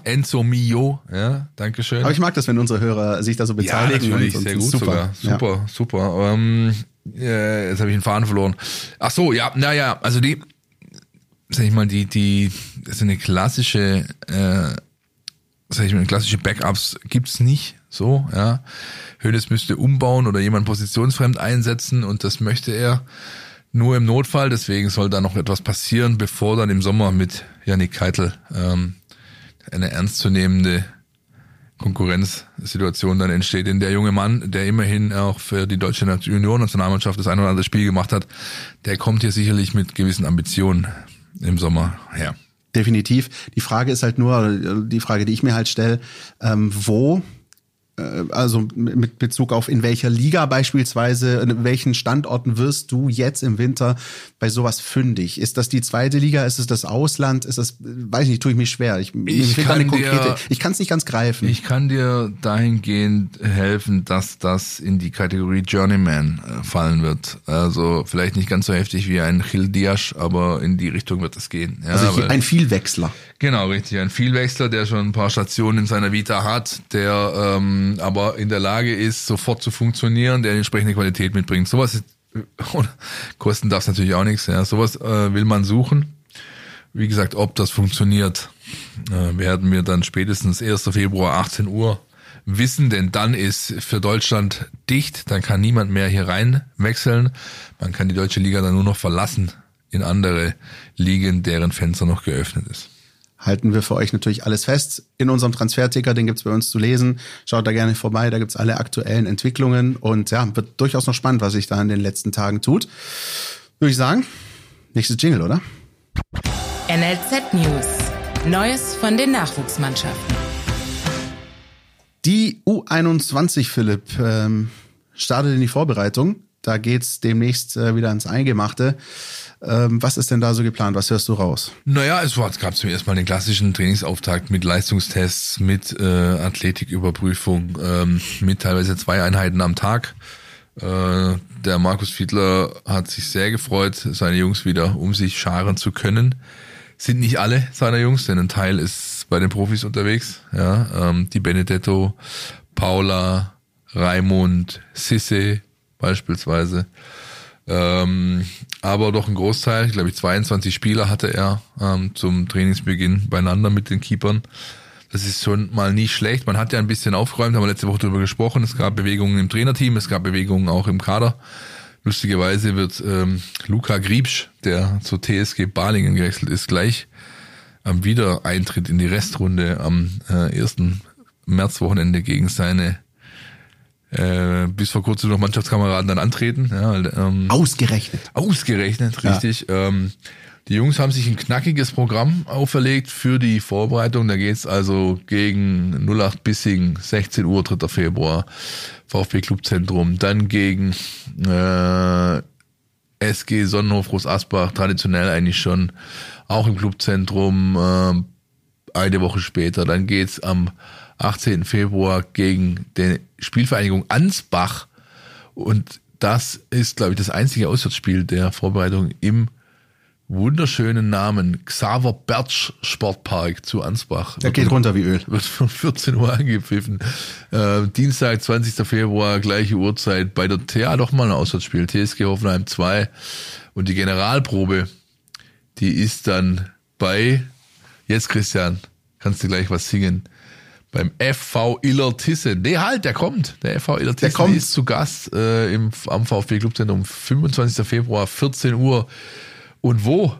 Äh, Enzo Mio. Ja, Dankeschön. Aber ich mag das, wenn unsere Hörer sich da so beteiligen. Ja, natürlich, und, und sehr gut sogar. Ja. Super, super. Ähm, äh, jetzt habe ich den Faden verloren. Ach so, ja, naja, also die, sag ich mal, die, die, ist eine klassische, äh, sag ich mal, klassische Backups gibt's nicht. So, ja. Hönes müsste umbauen oder jemand positionsfremd einsetzen und das möchte er nur im Notfall. Deswegen soll da noch etwas passieren, bevor dann im Sommer mit Janik Keitel ähm, eine ernstzunehmende Konkurrenzsituation dann entsteht. Denn der junge Mann, der immerhin auch für die deutsche Junior-Nationalmannschaft das ein oder andere Spiel gemacht hat, der kommt hier sicherlich mit gewissen Ambitionen im Sommer her. Definitiv. Die Frage ist halt nur, die Frage, die ich mir halt stelle, ähm, wo also mit Bezug auf in welcher Liga beispielsweise, in welchen Standorten wirst du jetzt im Winter bei sowas fündig? Ist das die zweite Liga? Ist es das Ausland? Ist das, weiß ich nicht, tue ich mich schwer. Ich, Ich kann eine konkrete, dir- ich kann es nicht ganz greifen. Ich kann dir dahingehend helfen, dass das in die Kategorie Journeyman äh, fallen wird. Also vielleicht nicht ganz so heftig wie ein Gil Diaz, aber in die Richtung wird es gehen. Ja, also ein Vielwechsler. Genau, richtig. Ein Vielwechsler, der schon ein paar Stationen in seiner Vita hat, der ähm, aber in der Lage ist, sofort zu funktionieren, der entsprechende Qualität mitbringt. Sowas ist, kosten darf es natürlich auch nichts. Ja. Sowas äh, will man suchen. Wie gesagt, ob das funktioniert, äh, werden wir dann spätestens 1. Februar 18 Uhr wissen, denn dann ist für Deutschland dicht, dann kann niemand mehr hier rein wechseln. Man kann die deutsche Liga dann nur noch verlassen in andere Ligen, deren Fenster noch geöffnet ist. Halten wir für euch natürlich alles fest in unserem Transferticker, den gibt's bei uns zu lesen. Schaut da gerne vorbei, da gibt's alle aktuellen Entwicklungen und ja, wird durchaus noch spannend, was sich da in den letzten Tagen tut. Würde ich sagen, nächstes Jingle, oder? NLZ News. Neues von den Nachwuchsmannschaften. Die U21, Philipp, ähm, startet in die Vorbereitung. Da geht's demnächst äh, wieder ans Eingemachte. Ähm, was ist denn da so geplant? Was hörst du raus? Naja, es, gab zum ersten Mal den klassischen Trainingsauftakt mit Leistungstests, mit äh, Athletiküberprüfung, ähm, mit teilweise zwei Einheiten am Tag. Äh, der Markus Fiedler hat sich sehr gefreut, seine Jungs wieder um sich scharen zu können. Sind nicht alle seiner Jungs, denn ein Teil ist ist bei den Profis unterwegs. Ja, ähm, die Benedetto, Paula, Raimund, Sisse beispielsweise. Ähm, aber doch ein Großteil, glaube ich, 22 Spieler hatte er ähm, zum Trainingsbeginn beieinander mit den Keepern. Das ist schon mal nicht schlecht. Man hat ja ein bisschen aufgeräumt, haben wir letzte Woche darüber gesprochen. Es gab Bewegungen im Trainerteam, es gab Bewegungen auch im Kader. Lustigerweise wird ähm, Luca Griebsch, der zur TSG Balingen gewechselt ist, gleich am Wiedereintritt in die Restrunde am äh, 1. Märzwochenende gegen seine äh, bis vor kurzem noch Mannschaftskameraden dann antreten. Ja, ähm, ausgerechnet. Ausgerechnet, richtig. Ja. Ähm, die Jungs haben sich ein knackiges Programm auferlegt für die Vorbereitung. Da geht's also gegen 08 Bissing, 16 Uhr, 3. Februar, VfB Clubzentrum. Dann gegen äh, SG Sonnenhof Groß Asbach, traditionell eigentlich schon auch im Clubzentrum. Äh, eine Woche später. Dann geht's am 18. Februar gegen die Spielvereinigung Ansbach. Und das ist, glaube ich, das einzige Auswärtsspiel der Vorbereitung im wunderschönen Namen Xaver Bertsch Sportpark zu Ansbach. Der geht runter wie Öl. Wird von 14 Uhr angepfiffen. Äh, Dienstag, 20. Februar, gleiche Uhrzeit bei der TA doch mal ein Auswärtsspiel. TSG Hoffenheim 2. Und die Generalprobe, die ist dann bei, jetzt Christian, kannst du gleich was singen beim FV Illertissen. Nee, halt, der kommt. Der FV Illertissen der kommt. ist zu Gast äh, im, am VfB Clubzentrum. 25. Februar, 14 Uhr. Und wo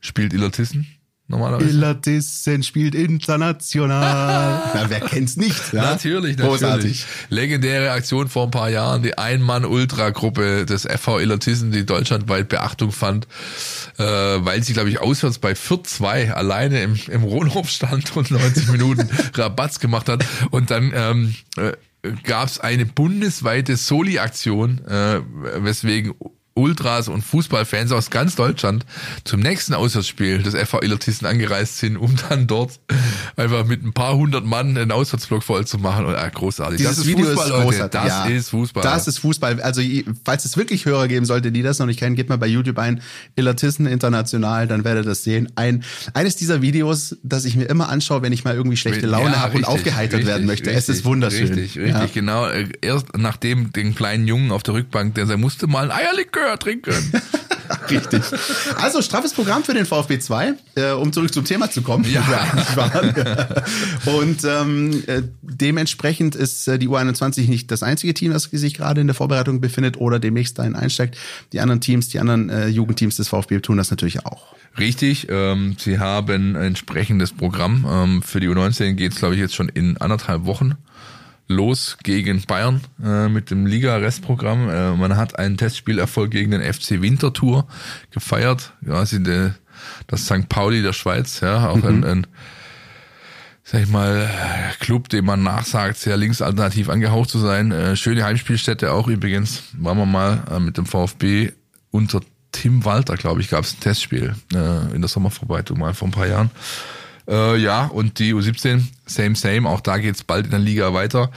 spielt Illertissen? Normalerweise. Illertissen spielt international. Na, wer kennt's nicht? Ja? Natürlich, natürlich. Großartig. Legendäre Aktion vor ein paar Jahren, die Ein-Mann-Ultra-Gruppe des FV Illertissen, die deutschlandweit Beachtung fand, äh, weil sie, glaube ich, auswärts bei 4-2 alleine im, im Rohnhof stand und 90 Minuten Rabatz gemacht hat. Und dann ähm, äh, gab es eine bundesweite Soli-Aktion, äh, weswegen Ultras und Fußballfans aus ganz Deutschland zum nächsten Auswärtsspiel des FV Illertissen angereist sind, um dann dort einfach mit ein paar hundert Mann den Auswärtsblock voll zu machen. Und, ah, großartig. Dieses das ist Video Fußball, ist großartig. Das ja, ist Fußball. Das ist Fußball. Also falls es wirklich Hörer geben sollte, die das noch nicht kennen, gebt mal bei YouTube ein Illertissen International, dann werdet ihr das sehen. Ein eines dieser Videos, das ich mir immer anschaue, wenn ich mal irgendwie schlechte Laune ja, habe und aufgeheitert richtig, werden möchte. Richtig, es ist wunderschön. Richtig, richtig, ja. genau. Erst nachdem den kleinen Jungen auf der Rückbank, der sei musste mal ein Eierlikör Likör trinken. Richtig. Also straffes Programm für den VfB 2, äh, um zurück zum Thema zu kommen. Ja. Und ähm, äh, dementsprechend ist äh, die U21 nicht das einzige Team, das sich gerade in der Vorbereitung befindet oder demnächst dahin einsteigt. Die anderen Teams, die anderen äh, Jugendteams des VfB tun das natürlich auch. Richtig, ähm, sie haben ein entsprechendes Programm. Ähm, für die U19 geht es, glaube ich, jetzt schon in anderthalb Wochen los gegen Bayern äh, mit dem Liga-Restprogramm. Äh, man hat einen Testspielerfolg gegen den FC Winterthur gefeiert. Ja, sind äh, das St. Pauli der Schweiz, ja, auch mhm. ein, ein sag ich mal, Club, dem man nachsagt, sehr linksalternativ angehaucht zu sein. Äh, schöne Heimspielstätte auch übrigens. Waren wir mal äh, mit dem VfB unter Tim Walter, glaube ich, gab es ein Testspiel äh, in der Sommervorbereitung mal vor ein paar Jahren. Äh, ja, und die U17, same, same. Auch da geht's bald in der Liga weiter.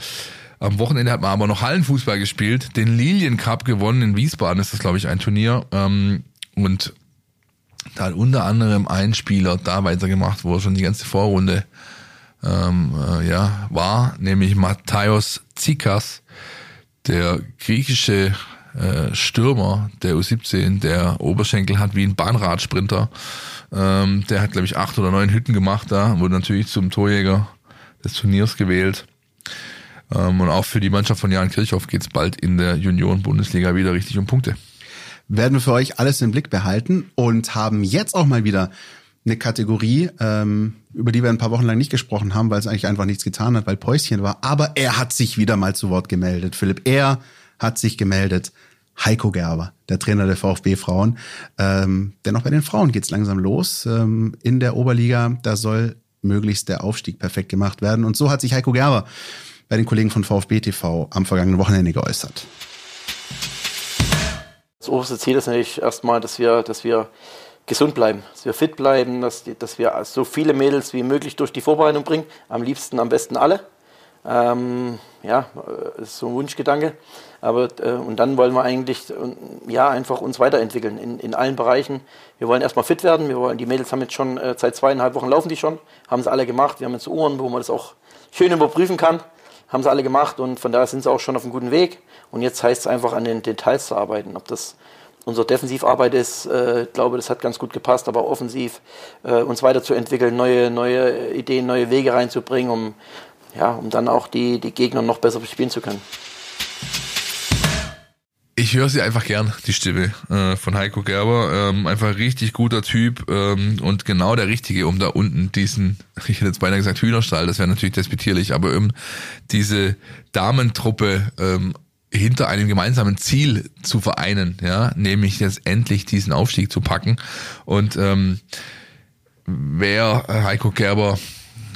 Am Wochenende hat man aber noch Hallenfußball gespielt, den Lilien Cup gewonnen. In Wiesbaden ist das, glaube ich, ein Turnier. Ähm, und da hat unter anderem ein Spieler da weitergemacht, wo er schon die ganze Vorrunde ähm, äh, ja, war, nämlich Matthäus Zikas, der griechische äh, Stürmer der U17, der Oberschenkel hat wie ein Bahnradsprinter. Ähm, der hat, glaube ich, acht oder neun Hütten gemacht da, wurde natürlich zum Torjäger des Turniers gewählt. Ähm, und auch für die Mannschaft von Jan Kirchhoff geht's bald in der Junioren-Bundesliga wieder richtig um Punkte. Werden wir für euch alles im Blick behalten und haben jetzt auch mal wieder eine Kategorie, ähm, über die wir ein paar Wochen lang nicht gesprochen haben, weil es eigentlich einfach nichts getan hat, weil Päuschen war. Aber er hat sich wieder mal zu Wort gemeldet. Philipp, er hat sich gemeldet. Heiko Gerber, der Trainer der VfB Frauen. Ähm, dennoch bei den Frauen geht's langsam los. Ähm, in der Oberliga, da soll möglichst der Aufstieg perfekt gemacht werden. Und so hat sich Heiko Gerber bei den Kollegen von VfB TV am vergangenen Wochenende geäußert. Das oberste Ziel ist natürlich erstmal, dass wir, dass wir gesund bleiben, dass wir fit bleiben, dass, dass wir so viele Mädels wie möglich durch die Vorbereitung bringen. Am liebsten, am besten alle. Ähm, ja, äh, ist so ein Wunschgedanke. Aber äh, und dann wollen wir eigentlich äh, ja einfach uns weiterentwickeln in, in allen Bereichen. Wir wollen erstmal fit werden. Wir wollen, die Mädels haben jetzt schon äh, seit zweieinhalb Wochen laufen die schon, haben sie alle gemacht. Wir haben jetzt Uhren, wo man das auch schön überprüfen kann. Haben sie alle gemacht und von daher sind sie auch schon auf einem guten Weg. Und jetzt heißt es einfach an den Details zu arbeiten. Ob das unsere Defensivarbeit ist, äh, glaube, das hat ganz gut gepasst, aber offensiv äh, uns weiterzuentwickeln, neue, neue Ideen, neue Wege reinzubringen, um, ja, um dann auch die, die Gegner noch besser spielen zu können. Ich höre sie einfach gern, die Stimme äh, von Heiko Gerber. Ähm, einfach richtig guter Typ ähm, und genau der Richtige, um da unten diesen, ich hätte jetzt beinahe gesagt Hühnerstall, das wäre natürlich despektierlich, aber um diese Damentruppe ähm, hinter einem gemeinsamen Ziel zu vereinen, ja, nämlich jetzt endlich diesen Aufstieg zu packen. Und ähm, wer Heiko Gerber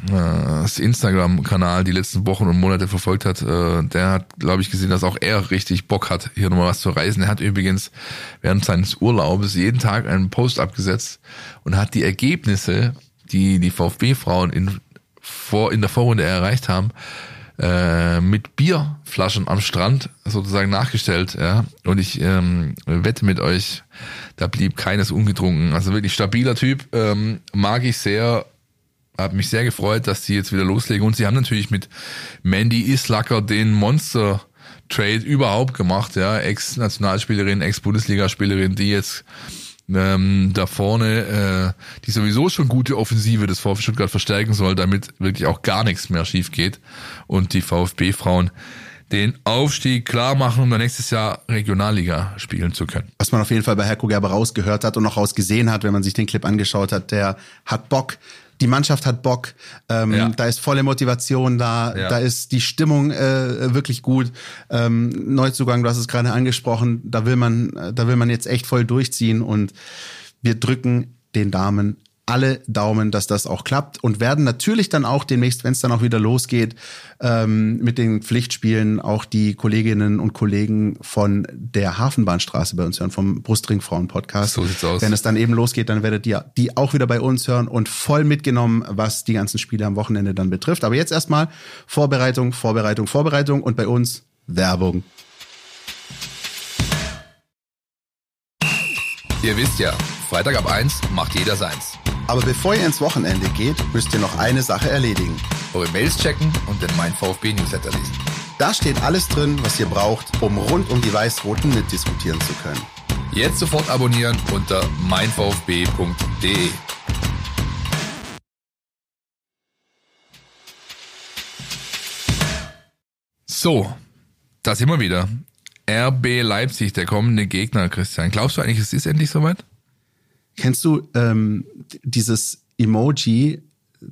das Instagram-Kanal die letzten Wochen und Monate verfolgt hat, äh, der hat, glaube ich, gesehen, dass auch er richtig Bock hat, hier nochmal was zu reisen. Er hat übrigens während seines Urlaubes jeden Tag einen Post abgesetzt und hat die Ergebnisse, die die VfB-Frauen in, vor, in der Vorrunde erreicht haben, äh, mit Bierflaschen am Strand sozusagen nachgestellt, ja. Und ich ähm, wette mit euch, da blieb keines ungetrunken. Also wirklich stabiler Typ, ähm, mag ich sehr, habe mich sehr gefreut, dass die jetzt wieder loslegen. Und sie haben natürlich mit Mandy Islacker den Monster Trade überhaupt gemacht, ja. Ex-Nationalspielerin, Ex-Bundesligaspielerin, die jetzt ähm, da vorne, äh, die sowieso schon gute Offensive des VfB Stuttgart verstärken soll, damit wirklich auch gar nichts mehr schief geht und die VfB-Frauen den Aufstieg klar machen, um dann nächstes Jahr Regionalliga spielen zu können. Was man auf jeden Fall bei Herr Gerber rausgehört hat und auch rausgesehen hat, wenn man sich den Clip angeschaut hat, der hat Bock, die Mannschaft hat Bock, ähm, ja. da ist volle Motivation da, ja. da ist die Stimmung äh, wirklich gut. Ähm, Neuzugang, du hast es gerade angesprochen, da will man, da will man jetzt echt voll durchziehen und wir drücken den Damen alle Daumen, dass das auch klappt und werden natürlich dann auch demnächst, wenn es dann auch wieder losgeht, ähm, mit den Pflichtspielen auch die Kolleginnen und Kollegen von der Hafenbahnstraße bei uns hören, vom Brustring Frauen Podcast. So sieht's aus. Wenn es dann eben losgeht, dann werdet ihr die auch wieder bei uns hören und voll mitgenommen, was die ganzen Spiele am Wochenende dann betrifft. Aber jetzt erstmal Vorbereitung, Vorbereitung, Vorbereitung und bei uns Werbung. Ihr wisst ja, Freitag ab eins macht jeder seins. Aber bevor ihr ins Wochenende geht, müsst ihr noch eine Sache erledigen. Eure Mails checken und den Mein VfB Newsletter lesen. Da steht alles drin, was ihr braucht, um rund um die Weiß-Roten mitdiskutieren zu können. Jetzt sofort abonnieren unter meinvfb.de. So, da sind wir wieder. RB Leipzig, der kommende Gegner, Christian. Glaubst du eigentlich, es ist endlich soweit? Kennst du ähm, dieses Emoji,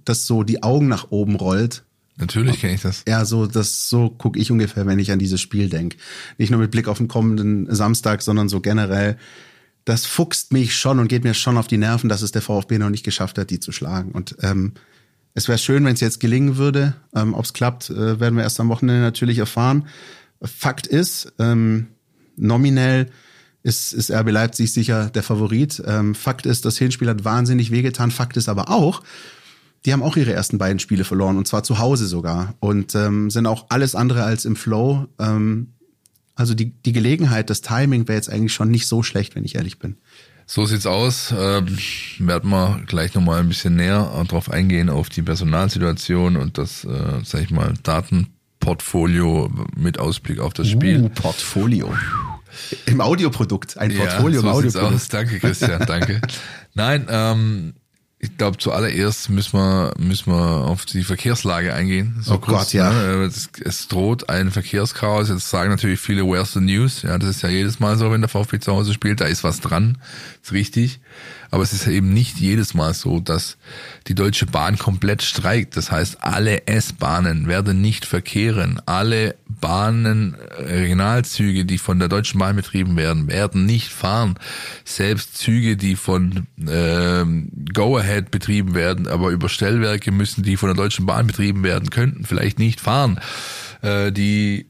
das so die Augen nach oben rollt? Natürlich kenne ich das. Ja, so das so gucke ich ungefähr, wenn ich an dieses Spiel denke. Nicht nur mit Blick auf den kommenden Samstag, sondern so generell. Das fuchst mich schon und geht mir schon auf die Nerven, dass es der VfB noch nicht geschafft hat, die zu schlagen. Und ähm, es wäre schön, wenn es jetzt gelingen würde. Ähm, Ob es klappt, äh, werden wir erst am Wochenende natürlich erfahren. Fakt ist, ähm, nominell ist, ist RB Leipzig sicher der Favorit. Ähm, Fakt ist, das Hinspiel hat wahnsinnig wehgetan. Fakt ist aber auch, die haben auch ihre ersten beiden Spiele verloren und zwar zu Hause sogar und ähm, sind auch alles andere als im Flow. Ähm, also die, die Gelegenheit, das Timing wäre jetzt eigentlich schon nicht so schlecht, wenn ich ehrlich bin. So sieht's aus. Ähm, werden wir gleich nochmal ein bisschen näher drauf eingehen, auf die Personalsituation und das, äh, sag ich mal, Datenportfolio mit Ausblick auf das Spiel. Uh, Portfolio. Im Audioprodukt, ein Portfolio ja, so im Audioprodukt. Aus. Danke, Christian, danke. Nein, ähm, ich glaube, zuallererst müssen wir, müssen wir auf die Verkehrslage eingehen. So oh kurz, Gott, ja. Ne? Es, es, droht ein Verkehrschaos. Jetzt sagen natürlich viele, where's the news? Ja, das ist ja jedes Mal so, wenn der VfB zu Hause spielt. Da ist was dran. Ist richtig. Aber es ist eben nicht jedes Mal so, dass die Deutsche Bahn komplett streikt. Das heißt, alle S-Bahnen werden nicht verkehren. Alle Bahnen, Regionalzüge, die von der Deutschen Bahn betrieben werden, werden nicht fahren. Selbst Züge, die von äh, Go-Ahead betrieben werden, aber über Stellwerke müssen, die von der Deutschen Bahn betrieben werden, könnten vielleicht nicht fahren. Äh, die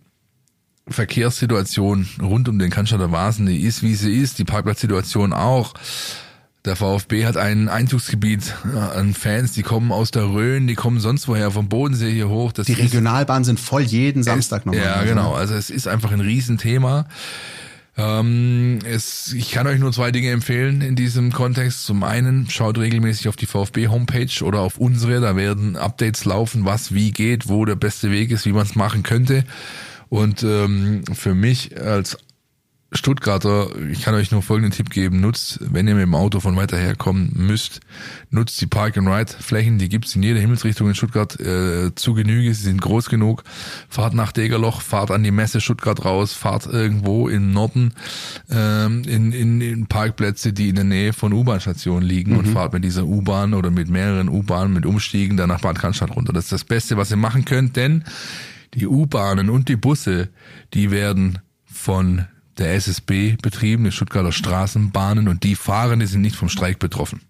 Verkehrssituation rund um den Cannstatter Vasen, die ist, wie sie ist, die Parkplatzsituation auch Der VfB hat ein Einzugsgebiet an Fans, die kommen aus der Rhön, die kommen sonst woher, vom Bodensee hier hoch. Das die Regionalbahnen sind voll jeden Samstag nochmal. Ja, genau. Also es ist einfach ein Riesenthema. Ähm, es, ich kann euch nur zwei Dinge empfehlen in diesem Kontext. Zum einen schaut regelmäßig auf die VfB-Homepage oder auf unsere, da werden Updates laufen, was wie geht, wo der beste Weg ist, wie man es machen könnte. Und ähm, für mich als Stuttgarter, ich kann euch nur folgenden Tipp geben, nutzt, wenn ihr mit dem Auto von weiter her kommen müsst, nutzt die Park-and-Ride-Flächen, die gibt's in jeder Himmelsrichtung in Stuttgart äh, zu Genüge, sie sind groß genug. Fahrt nach Degerloch, fahrt an die Messe Stuttgart raus, fahrt irgendwo im Norden ähm, in, in, in Parkplätze, die in der Nähe von U-Bahn-Stationen liegen mhm. und fahrt mit dieser U-Bahn oder mit mehreren U-Bahnen mit Umstiegen dann nach Bad Cannstatt runter. Das ist das Beste, was ihr machen könnt, denn die U-Bahnen und die Busse, die werden von der SSB betrieben, die Stuttgarter Straßenbahnen und die Fahrenden sind nicht vom Streik betroffen.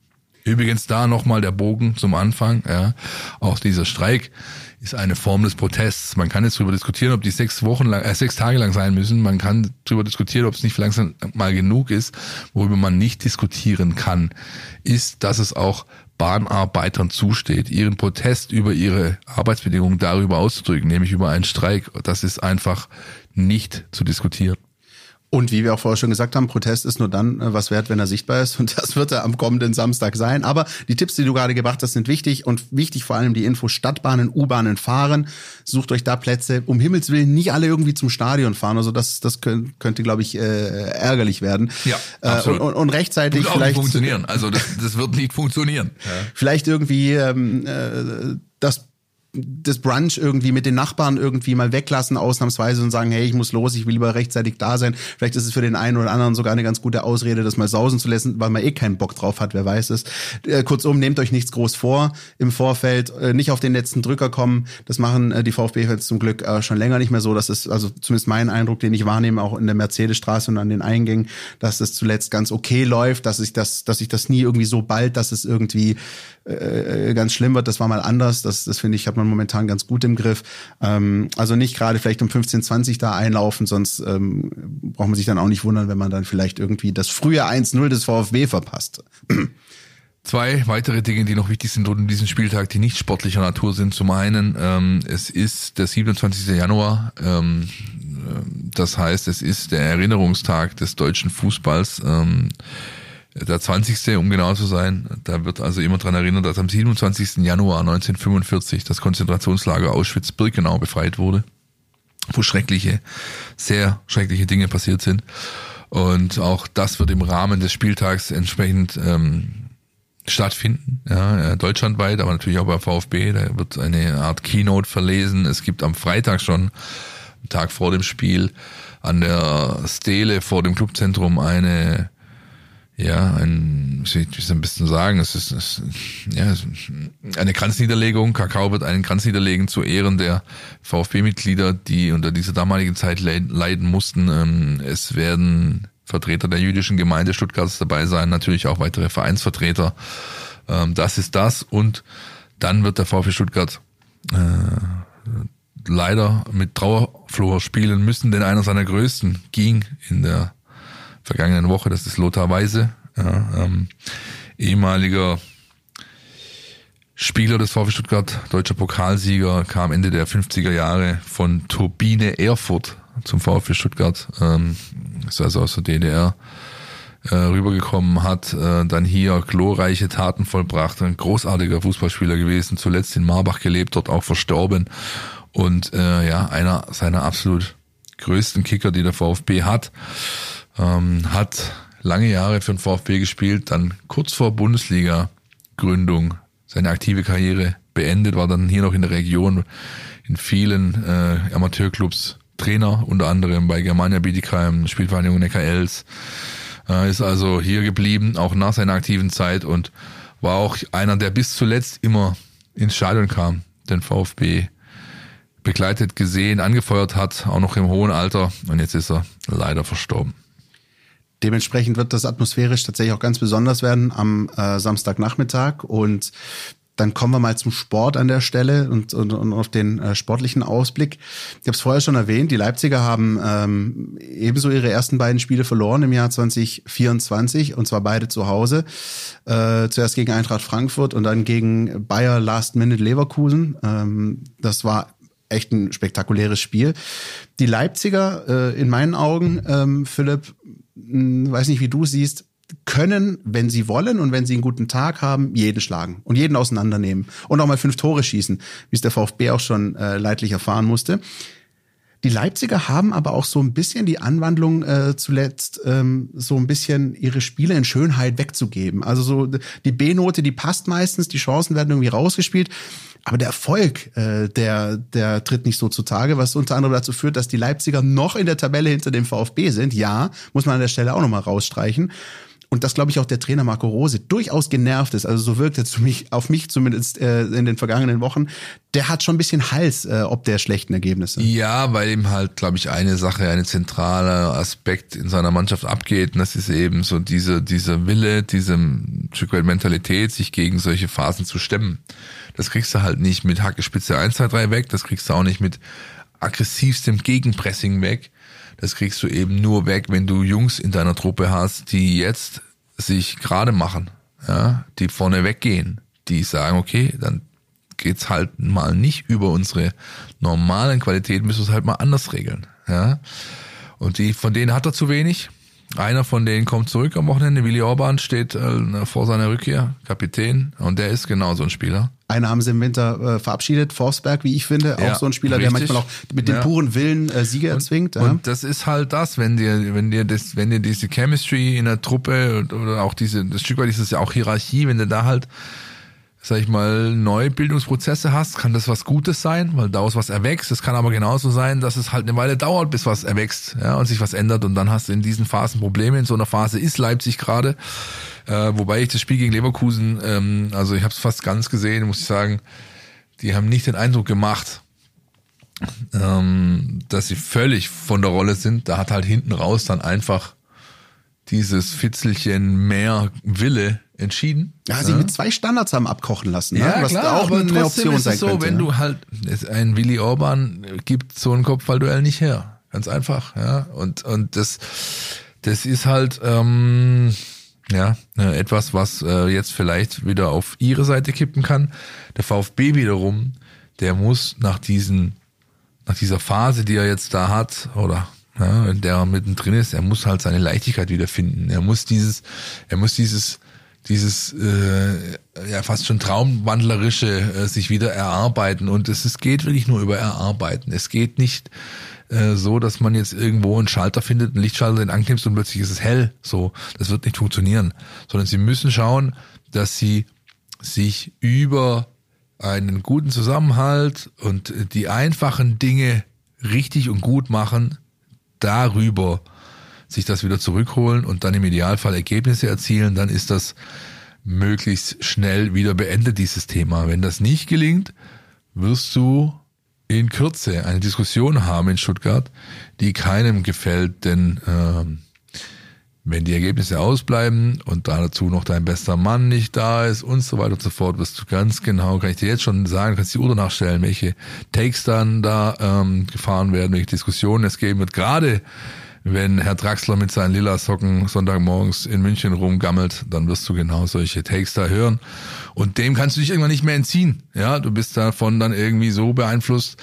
Übrigens da nochmal der Bogen zum Anfang. Ja. Auch dieser Streik ist eine Form des Protests. Man kann jetzt darüber diskutieren, ob die sechs Wochen lang, äh, sechs Tage lang sein müssen. Man kann darüber diskutieren, ob es nicht langsam mal genug ist. Worüber man nicht diskutieren kann, ist, dass es auch Bahnarbeitern zusteht, ihren Protest über ihre Arbeitsbedingungen darüber auszudrücken, nämlich über einen Streik. Das ist einfach nicht zu diskutieren. Und wie wir auch vorher schon gesagt haben, Protest ist nur dann äh, was wert, wenn er sichtbar ist. Und das wird er am kommenden Samstag sein. Aber die Tipps, die du gerade gebracht hast, sind wichtig und wichtig vor allem die Info Stadtbahnen, U-Bahnen fahren. Sucht euch da Plätze. Um Himmels Willen nicht alle irgendwie zum Stadion fahren. Also das, das könnte, könnte glaube ich, äh, ärgerlich werden. Ja, absolut. Äh, und, und rechtzeitig wird vielleicht. Nicht funktionieren. Also das, das wird nicht funktionieren. Ja. Vielleicht irgendwie ähm, äh, das das Brunch irgendwie mit den Nachbarn irgendwie mal weglassen, ausnahmsweise und sagen, hey, ich muss los, ich will lieber rechtzeitig da sein. Vielleicht ist es für den einen oder anderen sogar eine ganz gute Ausrede, das mal sausen zu lassen, weil man eh keinen Bock drauf hat, wer weiß es. Äh, kurzum, nehmt euch nichts groß vor im Vorfeld, äh, nicht auf den letzten Drücker kommen. Das machen äh, die VfB-Fans zum Glück äh, schon länger nicht mehr so. Das ist also zumindest mein Eindruck, den ich wahrnehme, auch in der Mercedesstraße und an den Eingängen, dass das zuletzt ganz okay läuft, dass ich das, dass ich das nie irgendwie so bald, dass es irgendwie äh, ganz schlimm wird. Das war mal anders. Das, das finde ich, hat man momentan ganz gut im Griff. Ähm, also nicht gerade vielleicht um 15, 20 da einlaufen, sonst ähm, braucht man sich dann auch nicht wundern, wenn man dann vielleicht irgendwie das frühe 1-0 des VfB verpasst. Zwei weitere Dinge, die noch wichtig sind rund um diesen Spieltag, die nicht sportlicher Natur sind. Zum einen, ähm, es ist der 27. Januar. Ähm, das heißt, es ist der Erinnerungstag des deutschen Fußballs. Ähm, der 20. um genau zu sein. Da wird also immer dran erinnert, dass am 27. Januar 1945 das Konzentrationslager Auschwitz-Birkenau befreit wurde, wo schreckliche, sehr schreckliche Dinge passiert sind. Und auch das wird im Rahmen des Spieltags entsprechend ähm, stattfinden, ja, deutschlandweit, aber natürlich auch bei VfB. Da wird eine Art Keynote verlesen. Es gibt am Freitag schon, Tag vor dem Spiel, an der Stele vor dem Clubzentrum eine ja, ein, wie ich ein bisschen sagen, es ist, es, ja, eine Kranzniederlegung. Kakao wird einen Kranz niederlegen zu Ehren der VfB-Mitglieder, die unter dieser damaligen Zeit leiden mussten. Ähm, es werden Vertreter der jüdischen Gemeinde Stuttgarts dabei sein, natürlich auch weitere Vereinsvertreter. Ähm, das ist das. Und dann wird der VfB Stuttgart äh, leider mit Trauerflor spielen müssen, denn einer seiner größten ging in der vergangenen Woche, das ist Lothar Weise, ja, ähm, ehemaliger Spieler des VfB Stuttgart, deutscher Pokalsieger, kam Ende der 50er Jahre von Turbine Erfurt zum VfB Stuttgart, ähm, ist also aus der DDR äh, rübergekommen, hat äh, dann hier glorreiche Taten vollbracht, ein großartiger Fußballspieler gewesen, zuletzt in Marbach gelebt, dort auch verstorben und äh, ja, einer seiner absolut größten Kicker, die der VfB hat ähm, hat lange Jahre für den VfB gespielt, dann kurz vor Bundesliga-Gründung seine aktive Karriere beendet, war dann hier noch in der Region in vielen äh, Amateurclubs Trainer, unter anderem bei Germania Bietigheim, Spielvereinigung Neckar-Els, äh, ist also hier geblieben, auch nach seiner aktiven Zeit und war auch einer, der bis zuletzt immer ins Stadion kam, den VfB begleitet, gesehen, angefeuert hat, auch noch im hohen Alter und jetzt ist er leider verstorben. Dementsprechend wird das atmosphärisch tatsächlich auch ganz besonders werden am äh, Samstagnachmittag und dann kommen wir mal zum Sport an der Stelle und, und, und auf den äh, sportlichen Ausblick. Ich habe es vorher schon erwähnt, die Leipziger haben ähm, ebenso ihre ersten beiden Spiele verloren im Jahr 2024 und zwar beide zu Hause. Äh, zuerst gegen Eintracht Frankfurt und dann gegen Bayer Last Minute Leverkusen. Ähm, das war echt ein spektakuläres Spiel. Die Leipziger, äh, in meinen Augen, ähm, Philipp, weiß nicht, wie du siehst, können, wenn sie wollen und wenn sie einen guten Tag haben, jeden schlagen und jeden auseinandernehmen und auch mal fünf Tore schießen, wie es der VfB auch schon äh, leidlich erfahren musste. Die Leipziger haben aber auch so ein bisschen die Anwandlung äh, zuletzt, ähm, so ein bisschen ihre Spiele in Schönheit wegzugeben. Also so die B-Note, die passt meistens, die Chancen werden irgendwie rausgespielt. Aber der Erfolg, äh, der, der tritt nicht so zutage, was unter anderem dazu führt, dass die Leipziger noch in der Tabelle hinter dem VfB sind. Ja, muss man an der Stelle auch nochmal rausstreichen und das glaube ich auch der Trainer Marco Rose durchaus genervt ist. Also so wirkt er zu mich, auf mich zumindest äh, in den vergangenen Wochen. Der hat schon ein bisschen Hals äh, ob der schlechten Ergebnisse. Ja, weil ihm halt, glaube ich, eine Sache, eine zentrale Aspekt in seiner Mannschaft abgeht. Und das ist eben so diese, dieser Wille, diese Stück weit Mentalität, sich gegen solche Phasen zu stemmen. Das kriegst du halt nicht mit Hackespitze 1, 2, 3 weg. Das kriegst du auch nicht mit aggressivstem Gegenpressing weg das kriegst du eben nur weg, wenn du Jungs in deiner Truppe hast, die jetzt sich gerade machen, ja, die vorne weggehen, die sagen, okay, dann geht's halt mal nicht über unsere normalen Qualitäten, müssen wir es halt mal anders regeln, ja. Und die, von denen hat er zu wenig. Einer von denen kommt zurück am Wochenende. Willi Orban steht äh, vor seiner Rückkehr, Kapitän, und der ist genau so ein Spieler. Einer haben sie im Winter äh, verabschiedet, Forsberg, wie ich finde, auch ja, so ein Spieler, richtig. der manchmal auch mit dem ja. puren Willen äh, Siege erzwingt. Und, ja. und das ist halt das, wenn dir, wenn dir das, wenn dir diese Chemistry in der Truppe oder auch diese, das Stück weit ist es ja auch Hierarchie, wenn du da halt sag ich mal, neue Bildungsprozesse hast, kann das was Gutes sein, weil daraus was erwächst. Es kann aber genauso sein, dass es halt eine Weile dauert, bis was erwächst ja, und sich was ändert und dann hast du in diesen Phasen Probleme. In so einer Phase ist Leipzig gerade, äh, wobei ich das Spiel gegen Leverkusen, ähm, also ich habe es fast ganz gesehen, muss ich sagen, die haben nicht den Eindruck gemacht, ähm, dass sie völlig von der Rolle sind. Da hat halt hinten raus dann einfach dieses Fitzelchen mehr Wille entschieden. Ja, sie ja. mit zwei Standards haben abkochen lassen, ne? ja, was klar, auch aber eine Option ist es so, könnte, wenn ja. du halt ein Willy Orban gibt so ein Kopfballduell nicht her, ganz einfach, ja und und das das ist halt ähm, ja äh, etwas, was äh, jetzt vielleicht wieder auf ihre Seite kippen kann. Der VfB wiederum, der muss nach diesen nach dieser Phase, die er jetzt da hat oder ja, in der er mittendrin ist, er muss halt seine Leichtigkeit wiederfinden. Er muss dieses, er muss dieses dieses äh, ja fast schon traumwandlerische äh, sich wieder erarbeiten und es, es geht wirklich nur über erarbeiten. Es geht nicht äh, so, dass man jetzt irgendwo einen Schalter findet, einen Lichtschalter, den anknipst und plötzlich ist es hell. So, das wird nicht funktionieren, sondern sie müssen schauen, dass sie sich über einen guten Zusammenhalt und die einfachen Dinge richtig und gut machen, darüber sich das wieder zurückholen und dann im Idealfall Ergebnisse erzielen, dann ist das möglichst schnell wieder beendet, dieses Thema. Wenn das nicht gelingt, wirst du in Kürze eine Diskussion haben in Stuttgart, die keinem gefällt, denn ähm, wenn die Ergebnisse ausbleiben und dazu noch dein bester Mann nicht da ist und so weiter und so fort, wirst du ganz genau, kann ich dir jetzt schon sagen, kannst die Uhr nachstellen, welche Takes dann da ähm, gefahren werden, welche Diskussionen es geben wird. Gerade wenn Herr Draxler mit seinen lila Socken Sonntagmorgens in München rumgammelt, dann wirst du genau solche Takes da hören. Und dem kannst du dich irgendwann nicht mehr entziehen. Ja, du bist davon dann irgendwie so beeinflusst,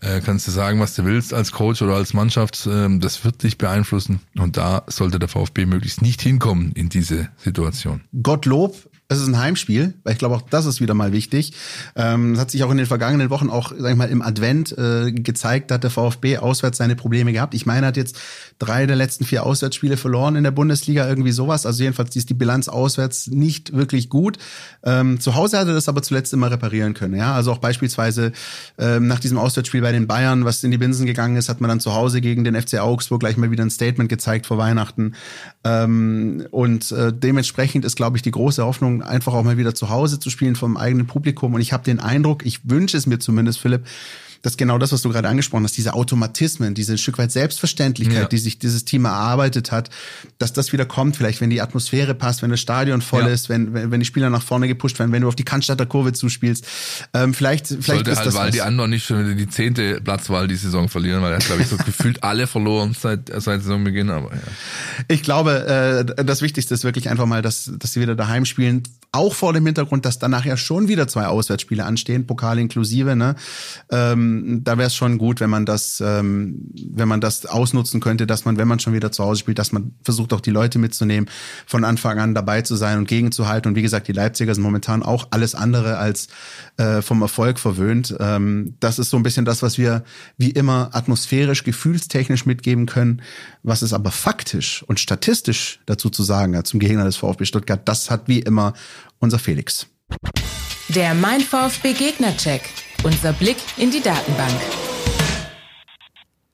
äh, kannst du sagen, was du willst als Coach oder als Mannschaft, äh, das wird dich beeinflussen. Und da sollte der VfB möglichst nicht hinkommen in diese Situation. Gottlob es ist ein Heimspiel, weil ich glaube auch das ist wieder mal wichtig. Ähm, das hat sich auch in den vergangenen Wochen auch, sag ich mal, im Advent äh, gezeigt, da hat der VfB auswärts seine Probleme gehabt. Ich meine, er hat jetzt drei der letzten vier Auswärtsspiele verloren in der Bundesliga, irgendwie sowas. Also jedenfalls ist die Bilanz auswärts nicht wirklich gut. Ähm, zu Hause hat er das aber zuletzt immer reparieren können. Ja, also auch beispielsweise ähm, nach diesem Auswärtsspiel bei den Bayern, was in die Binsen gegangen ist, hat man dann zu Hause gegen den FC Augsburg gleich mal wieder ein Statement gezeigt vor Weihnachten. Ähm, und äh, dementsprechend ist, glaube ich, die große Hoffnung, einfach auch mal wieder zu Hause zu spielen vom eigenen Publikum. Und ich habe den Eindruck, ich wünsche es mir zumindest, Philipp, dass genau das, was du gerade angesprochen hast, diese Automatismen, diese Stück weit Selbstverständlichkeit, Ja. die sich dieses Team erarbeitet hat, dass das wieder kommt, vielleicht wenn die Atmosphäre passt, wenn das Stadion voll Ja. ist, wenn, wenn, wenn die Spieler nach vorne gepusht werden, wenn du auf die Cannstatter Kurve zuspielst. Ähm, vielleicht vielleicht Sollte ist halt das Waldi was. anderen nicht schon die zehnte Platzwahl die Saison verlieren, weil er hat, glaube ich, so gefühlt alle verloren seit, seit Saisonbeginn. Aber ja. Ich glaube, äh, das Wichtigste ist wirklich einfach mal, dass, dass sie wieder daheim spielen. Auch vor dem Hintergrund, dass danach ja schon wieder zwei Auswärtsspiele anstehen, Pokal inklusive. Ne? Ähm, da wäre es schon gut, wenn man das, ähm, wenn man das ausnutzen könnte, dass man, wenn man schon wieder zu Hause spielt, dass man versucht auch die Leute mitzunehmen, von Anfang an dabei zu sein und gegenzuhalten. Und wie gesagt, die Leipziger sind momentan auch alles andere als äh, vom Erfolg verwöhnt. Ähm, das ist so ein bisschen das, was wir wie immer atmosphärisch, gefühlstechnisch mitgeben können. Was es aber faktisch und statistisch dazu zu sagen hat zum Gegner des VfB Stuttgart, das hat wie immer unser Felix. Der Mein VfB Gegnercheck. Unser Blick in die Datenbank.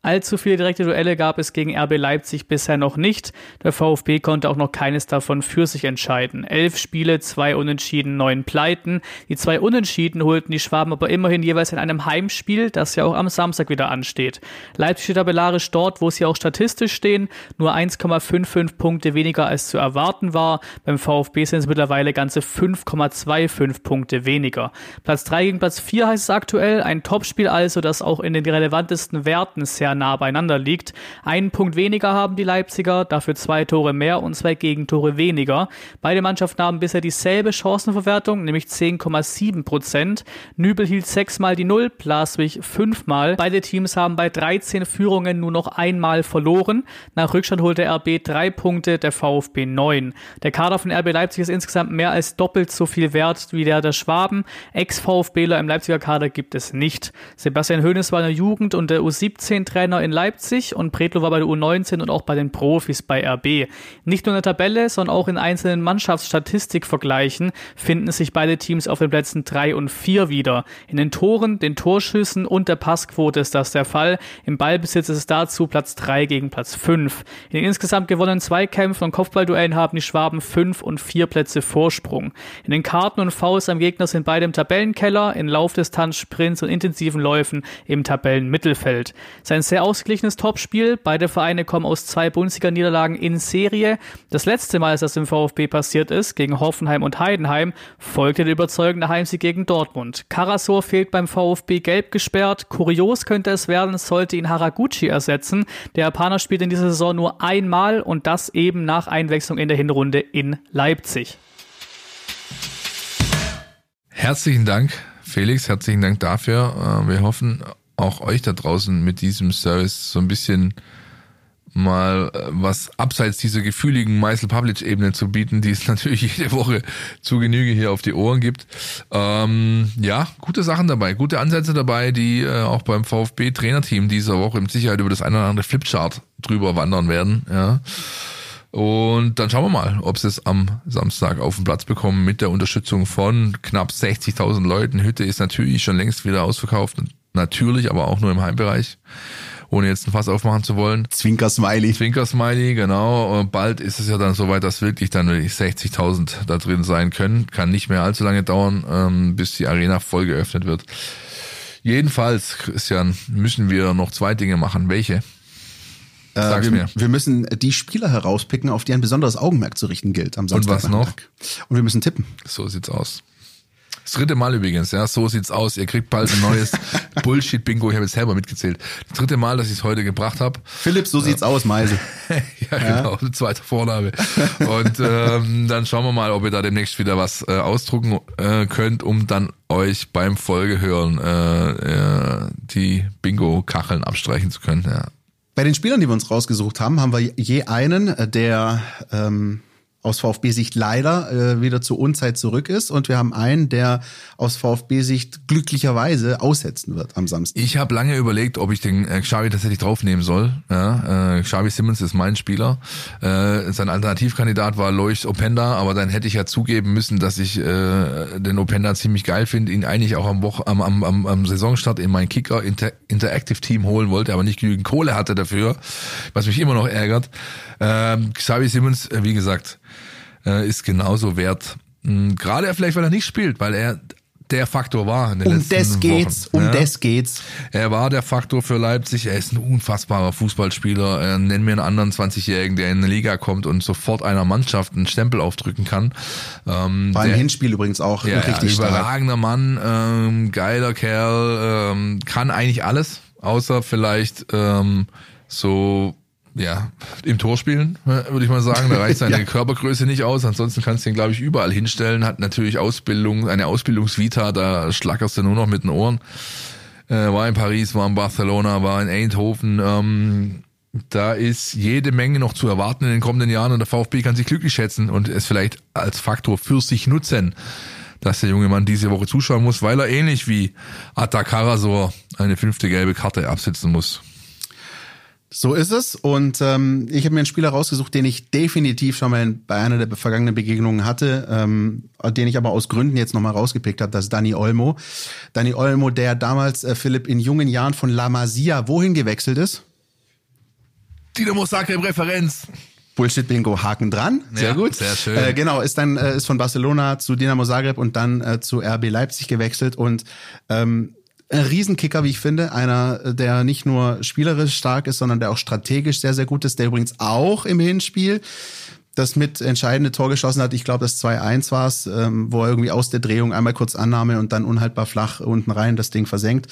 Allzu viele direkte Duelle gab es gegen RB Leipzig bisher noch nicht. Der VfB konnte auch noch keines davon für sich entscheiden. Elf Spiele, zwei Unentschieden, neun Pleiten. Die zwei Unentschieden holten die Schwaben aber immerhin jeweils in einem Heimspiel, das ja auch am Samstag wieder ansteht. Leipzig steht tabellarisch dort, wo sie auch statistisch stehen, nur 1,55 Punkte weniger als zu erwarten war. Beim VfB sind es mittlerweile ganze 5,25 Punkte weniger. Platz 3 gegen Platz 4 heißt es aktuell, ein Topspiel also, das auch in den relevantesten Werten sehr nah beieinander liegt. Einen Punkt weniger haben die Leipziger, dafür zwei Tore mehr und zwei Gegentore weniger. Beide Mannschaften haben bisher dieselbe Chancenverwertung, nämlich 10,7 Prozent. Nübel hielt sechsmal die Null, Blaswig fünfmal. Beide Teams haben bei 13 Führungen nur noch einmal verloren. Nach Rückstand holte RB drei Punkte, der VfB neun. Der Kader von RB Leipzig ist insgesamt mehr als doppelt so viel wert wie der der Schwaben. Ex-VfBler im Leipziger Kader gibt es nicht. Sebastian Hoeneß war in der Jugend und der U17-Trainer in Leipzig und Pretlo war bei der U19 und auch bei den Profis bei RB. Nicht nur in der Tabelle, sondern auch in einzelnen Mannschaftsstatistikvergleichen finden sich beide Teams auf den Plätzen 3 und 4 wieder. In den Toren, den Torschüssen und der Passquote ist das der Fall. Im Ballbesitz ist es dazu Platz 3 gegen Platz 5. In den insgesamt gewonnenen Zweikämpfen und Kopfballduellen haben die Schwaben 5 und 4 Plätze Vorsprung. In den Karten und Fouls am Gegner sind beide im Tabellenkeller, in Laufdistanz, Sprints und intensiven Läufen im Tabellenmittelfeld. Sein sehr ausgeglichenes Topspiel. Beide Vereine kommen aus zwei Bundesliga-Niederlagen in Serie. Das letzte Mal, als das im VfB passiert ist, gegen Hoffenheim und Heidenheim, folgte der überzeugende Heimsieg gegen Dortmund. Karasor fehlt beim VfB gelb gesperrt. Kurios könnte es werden, sollte ihn Haraguchi ersetzen. Der Japaner spielt in dieser Saison nur einmal und das eben nach Einwechslung in der Hinrunde in Leipzig. Herzlichen Dank, Felix, herzlichen Dank dafür. Äh, Wir hoffen, auch euch da draußen mit diesem Service so ein bisschen mal äh, was abseits dieser gefühligen Meißel Public Ebene zu bieten, die es natürlich jede Woche zu Genüge hier auf die Ohren gibt. Ähm, ja, gute Sachen dabei, gute Ansätze dabei, die äh, auch beim VfB Trainerteam dieser Woche mit Sicherheit über das eine oder andere Flipchart drüber wandern werden. Ja. Und dann schauen wir mal, ob sie es am Samstag auf den Platz bekommen mit der Unterstützung von knapp 60.000 Leuten. Hütte ist natürlich schon längst wieder ausverkauft. Natürlich, aber auch nur im Heimbereich. Ohne jetzt ein Fass aufmachen zu wollen. Zwinker-Smiley. Zwinker-Smiley, genau. Und bald ist es ja dann soweit, dass wirklich dann wirklich 60.000 da drin sein können. Kann nicht mehr allzu lange dauern, ähm, bis die Arena voll geöffnet wird. Jedenfalls, Christian, müssen wir noch zwei Dinge machen. Welche? Sag's Äh, wir, mir. wir müssen die Spieler herauspicken, auf die ein besonderes Augenmerk zu richten gilt am Samstag. was noch? Und wir müssen tippen. So sieht's aus. Das dritte Mal übrigens, ja, so sieht's aus. Ihr kriegt bald ein neues Bullshit-Bingo. Ich habe jetzt selber mitgezählt. Das dritte Mal, dass ich es heute gebracht habe. Philipp, so sieht's aus, Meisel. ja, genau, zweite Vorname. Und ähm, dann schauen wir mal, ob ihr da demnächst wieder was äh, ausdrucken äh, könnt, um dann euch beim Folgehören äh, äh, die Bingo-Kacheln abstreichen zu können. Ja. Bei den Spielern, die wir uns rausgesucht haben, haben wir je einen, äh, der ähm, aus VfB-Sicht leider äh, wieder zur Unzeit zurück ist. Und wir haben einen, der aus VfB-Sicht glücklicherweise aussetzen wird am Samstag. Ich habe lange überlegt, ob ich den äh, Xavi tatsächlich draufnehmen soll. Ja, äh, Xavi Simmons ist mein Spieler. Äh, sein Alternativkandidat war Lois Openda, aber dann hätte ich ja zugeben müssen, dass ich äh, den Openda ziemlich geil finde, ihn eigentlich auch am, Woche, am, am, am, am Saisonstart in mein Kicker Inter Interactive Team holen wollte, aber nicht genügend Kohle hatte dafür, was mich immer noch ärgert. Ähm, Xavi Simmons, äh, wie gesagt, äh, ist genauso wert. Mh, Gerade vielleicht, weil er nicht spielt, weil er der Faktor war. In den Um das geht's, Wochen. um Ja. das geht's. Er war der Faktor für Leipzig. Er ist ein unfassbarer Fußballspieler. Er nennt mir einen anderen 20-Jährigen, der in eine Liga kommt und sofort einer Mannschaft einen Stempel aufdrücken kann. Ähm, der- Hinspiel übrigens auch ja, richtig ja, stark. überragender Mann, ähm, geiler Kerl, ähm, kann eigentlich alles, außer vielleicht ähm, so ja im Tor spielen, äh, würde ich mal sagen. Da reicht seine Ja. Körpergröße nicht aus. Ansonsten kannst du ihn, glaube ich, überall hinstellen. Hat natürlich Ausbildung, eine Ausbildungsvita, da schlackerst du nur noch mit den Ohren. Äh, war in Paris, war in Barcelona, war in Eindhoven. Ähm, da ist jede Menge noch zu erwarten in den kommenden Jahren und der VfB kann sich glücklich schätzen und es vielleicht als Faktor für sich nutzen, dass der junge Mann diese Woche zuschauen muss, weil er ähnlich wie Atta Karasor eine fünfte gelbe Karte absitzen muss. So ist es. Und ähm, ich habe mir einen Spieler rausgesucht, den ich definitiv schon mal bei einer der vergangenen Begegnungen hatte, ähm, den ich aber aus Gründen jetzt nochmal rausgepickt habe, das ist Dani Olmo. Dani Olmo, der damals, äh, Philipp, in jungen Jahren von La Masia wohin gewechselt ist? Dynamo Zagreb Referenz. Bullshit-Bingo, Haken dran. Sehr Ja, gut. sehr schön. Äh, genau, ist dann äh, ist von Barcelona zu Dinamo Zagreb und dann äh, zu RB Leipzig gewechselt und ähm, Riesenkicker, wie ich finde. Einer, äh, der nicht nur spielerisch stark ist, sondern der auch strategisch sehr, sehr gut ist. Der übrigens auch im Hinspiel das mit entscheidende Tor geschossen hat. Ich glaube, das 2-1 war es, ähm, wo er irgendwie aus der Drehung einmal kurz Annahme und dann unhaltbar flach unten rein das Ding versenkt.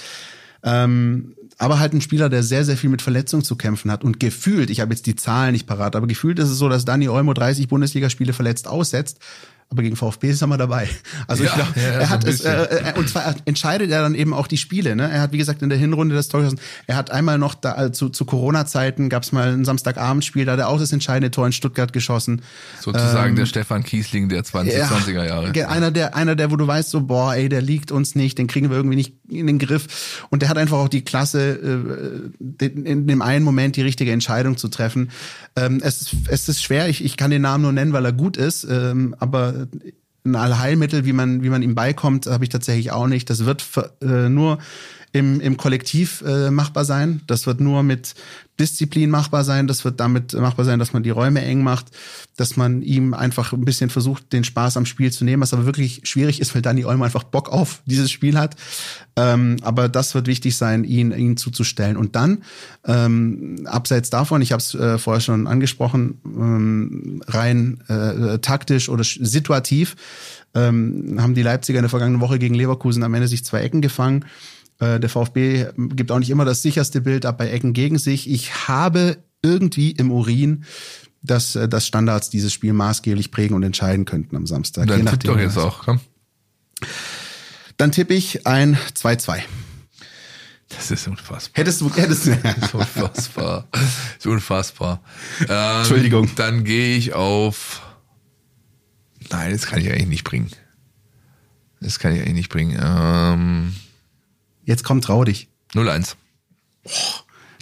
Ähm, aber halt ein Spieler, der sehr, sehr viel mit Verletzungen zu kämpfen hat. Und gefühlt, ich habe jetzt die Zahlen nicht parat, aber gefühlt ist es so, dass Dani Olmo 30 Bundesligaspiele verletzt aussetzt. Aber gegen VfB ist er mal dabei. Also ich Ja, glaube, ja, ja, er hat es, äh, äh, und zwar entscheidet er dann eben auch die Spiele. Ne? Er hat, wie gesagt, in der Hinrunde das Tor geschossen. Er hat einmal noch da, äh, zu, zu Corona-Zeiten gab es mal ein Samstagabendspiel, da hat er auch das entscheidende Tor in Stuttgart geschossen. Sozusagen der Stefan Kiesling der 20, 20er Jahre. Einer der, einer der, wo du weißt, so, boah, ey, der liegt uns nicht, den kriegen wir irgendwie nicht in den Griff. Und der hat einfach auch die Klasse, äh, in dem einen Moment die richtige Entscheidung zu treffen. Ähm, es, ist- es ist schwer, ich, ich kann den Namen nur nennen, weil er gut ist, ähm, aber ein Allheilmittel, wie man, wie man ihm beikommt, habe ich tatsächlich auch nicht. Das wird äh, nur im, im Kollektiv äh, machbar sein. Das wird nur mit Disziplin machbar sein. Das wird damit machbar sein, dass man die Räume eng macht, dass man ihm einfach ein bisschen versucht, den Spaß am Spiel zu nehmen, was aber wirklich schwierig ist, weil Dani Olmo einfach Bock auf dieses Spiel hat. Ähm, aber das wird wichtig sein, ihn, ihn zuzustellen. Und dann, ähm, abseits davon, ich habe es äh, vorher schon angesprochen, ähm, rein äh, taktisch oder situativ, ähm, haben die Leipziger in der vergangenen Woche gegen Leverkusen am Ende sich zwei Ecken gefangen. Äh, Der VfB gibt auch nicht immer das sicherste Bild ab bei Ecken gegen sich. Ich habe irgendwie im Urin, dass, äh, dass Standards dieses Spiel maßgeblich prägen und entscheiden könnten am Samstag. Dann tipp doch jetzt auch, komm. Dann tippe ich ein 2-2. Das ist unfassbar. Hättest du, hättest du. Das ist unfassbar. Das ist unfassbar. Ähm, Entschuldigung. Dann gehe ich auf. Nein, das kann ich eigentlich nicht bringen. Das kann ich eigentlich nicht bringen. Ähm, Jetzt komm, trau dich. 0-1.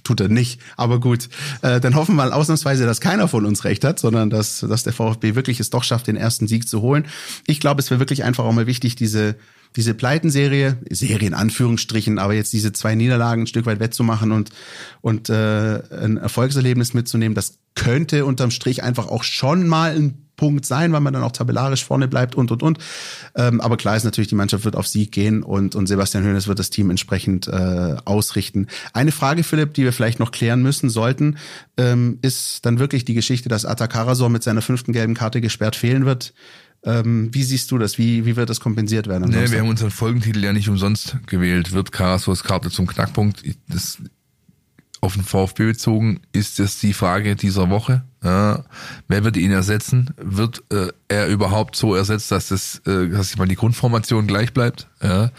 Tut er nicht. Aber gut, äh, dann hoffen wir mal ausnahmsweise, dass keiner von uns recht hat, sondern dass, dass der VfB wirklich es doch schafft, den ersten Sieg zu holen. Ich glaube, es wäre wirklich einfach auch mal wichtig, diese, diese Pleitenserie, Serie in Anführungsstrichen, aber jetzt diese zwei Niederlagen ein Stück weit wettzumachen und, und äh, ein Erfolgserlebnis mitzunehmen, das könnte unterm Strich einfach auch schon mal ein Punkt sein, weil man dann auch tabellarisch vorne bleibt und und und. Ähm, aber klar ist natürlich, die Mannschaft wird auf Sieg gehen und, und Sebastian Hoeneß wird das Team entsprechend äh, ausrichten. Eine Frage, Philipp, die wir vielleicht noch klären müssen sollten, ähm, ist dann wirklich die Geschichte, dass Atta Karasor mit seiner fünften gelben Karte gesperrt fehlen wird. Ähm, wie siehst du das? Wie, wie wird das kompensiert werden? Nee, wir haben unseren Folgentitel ja nicht umsonst gewählt. Wird Karasors Karte zum Knackpunkt? Ich- Das, auf den VfB bezogen ist das die Frage dieser Woche. Ja, wer wird ihn ersetzen? Wird äh, er überhaupt so ersetzt, dass das, äh, dass mal die Grundformation gleich bleibt? Ja,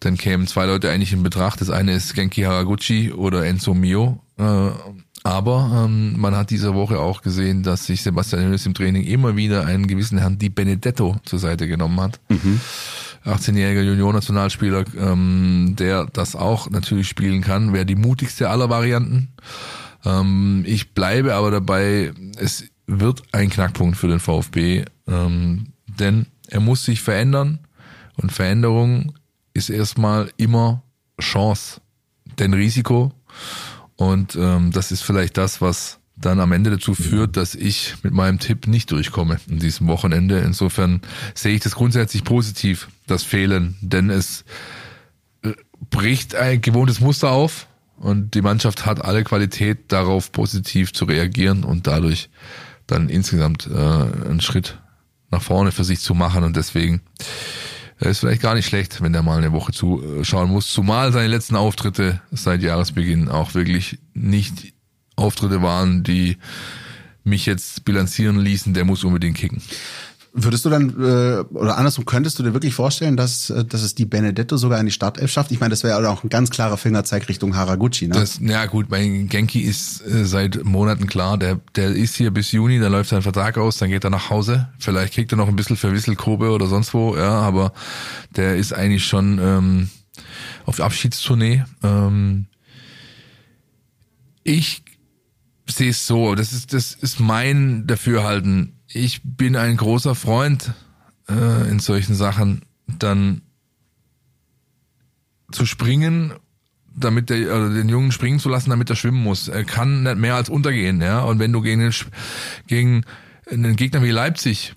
dann kämen zwei Leute eigentlich in Betracht. Das eine ist Genki Haraguchi oder Enzo Mio. Äh, aber ähm, man hat diese Woche auch gesehen, dass sich Sebastian Hoeneß im Training immer wieder einen gewissen Herrn Di Benedetto zur Seite genommen hat. 18-jähriger Junior-Nationalspieler, ähm, der das auch natürlich spielen kann, wäre die mutigste aller Varianten. Ähm, ich bleibe aber dabei, es wird ein Knackpunkt für den VfB, ähm, denn er muss sich verändern und Veränderung ist erstmal immer Chance, denn Risiko und ähm, das ist vielleicht das, was dann am Ende dazu führt, dass ich mit meinem Tipp nicht durchkomme in diesem Wochenende. Insofern sehe ich das grundsätzlich positiv, das Fehlen, denn es äh, bricht ein gewohntes Muster auf und die Mannschaft hat alle Qualität darauf positiv zu reagieren und dadurch dann insgesamt äh, einen Schritt nach vorne für sich zu machen und deswegen äh, ist vielleicht gar nicht schlecht, wenn der mal eine Woche zuschauen muss, zumal seine letzten Auftritte seit Jahresbeginn auch wirklich nicht Auftritte waren, die mich jetzt bilanzieren ließen, der muss unbedingt kicken. Würdest du dann, äh, oder andersrum, könntest du dir wirklich vorstellen, dass, äh, dass es die Benedetto sogar in die Startelf schafft? Ich meine, das wäre auch ein ganz klarer Fingerzeig Richtung Haraguchi, ne? Das, ja gut, bei Genki ist äh, seit Monaten klar, der, der ist hier bis Juni, da läuft sein Vertrag aus, dann geht er nach Hause. Vielleicht kriegt er noch ein bisschen für Wisselkobe oder sonst wo, ja, aber der ist eigentlich schon ähm, auf Abschiedstournee. Ähm, ich sehe es so, das ist, das ist mein Dafürhalten ich bin ein großer Freund äh, in solchen Sachen, dann zu springen, damit der oder den Jungen springen zu lassen, damit er schwimmen muss. Er kann nicht mehr als untergehen, ja. Und wenn du gegen den, gegen einen Gegner wie Leipzig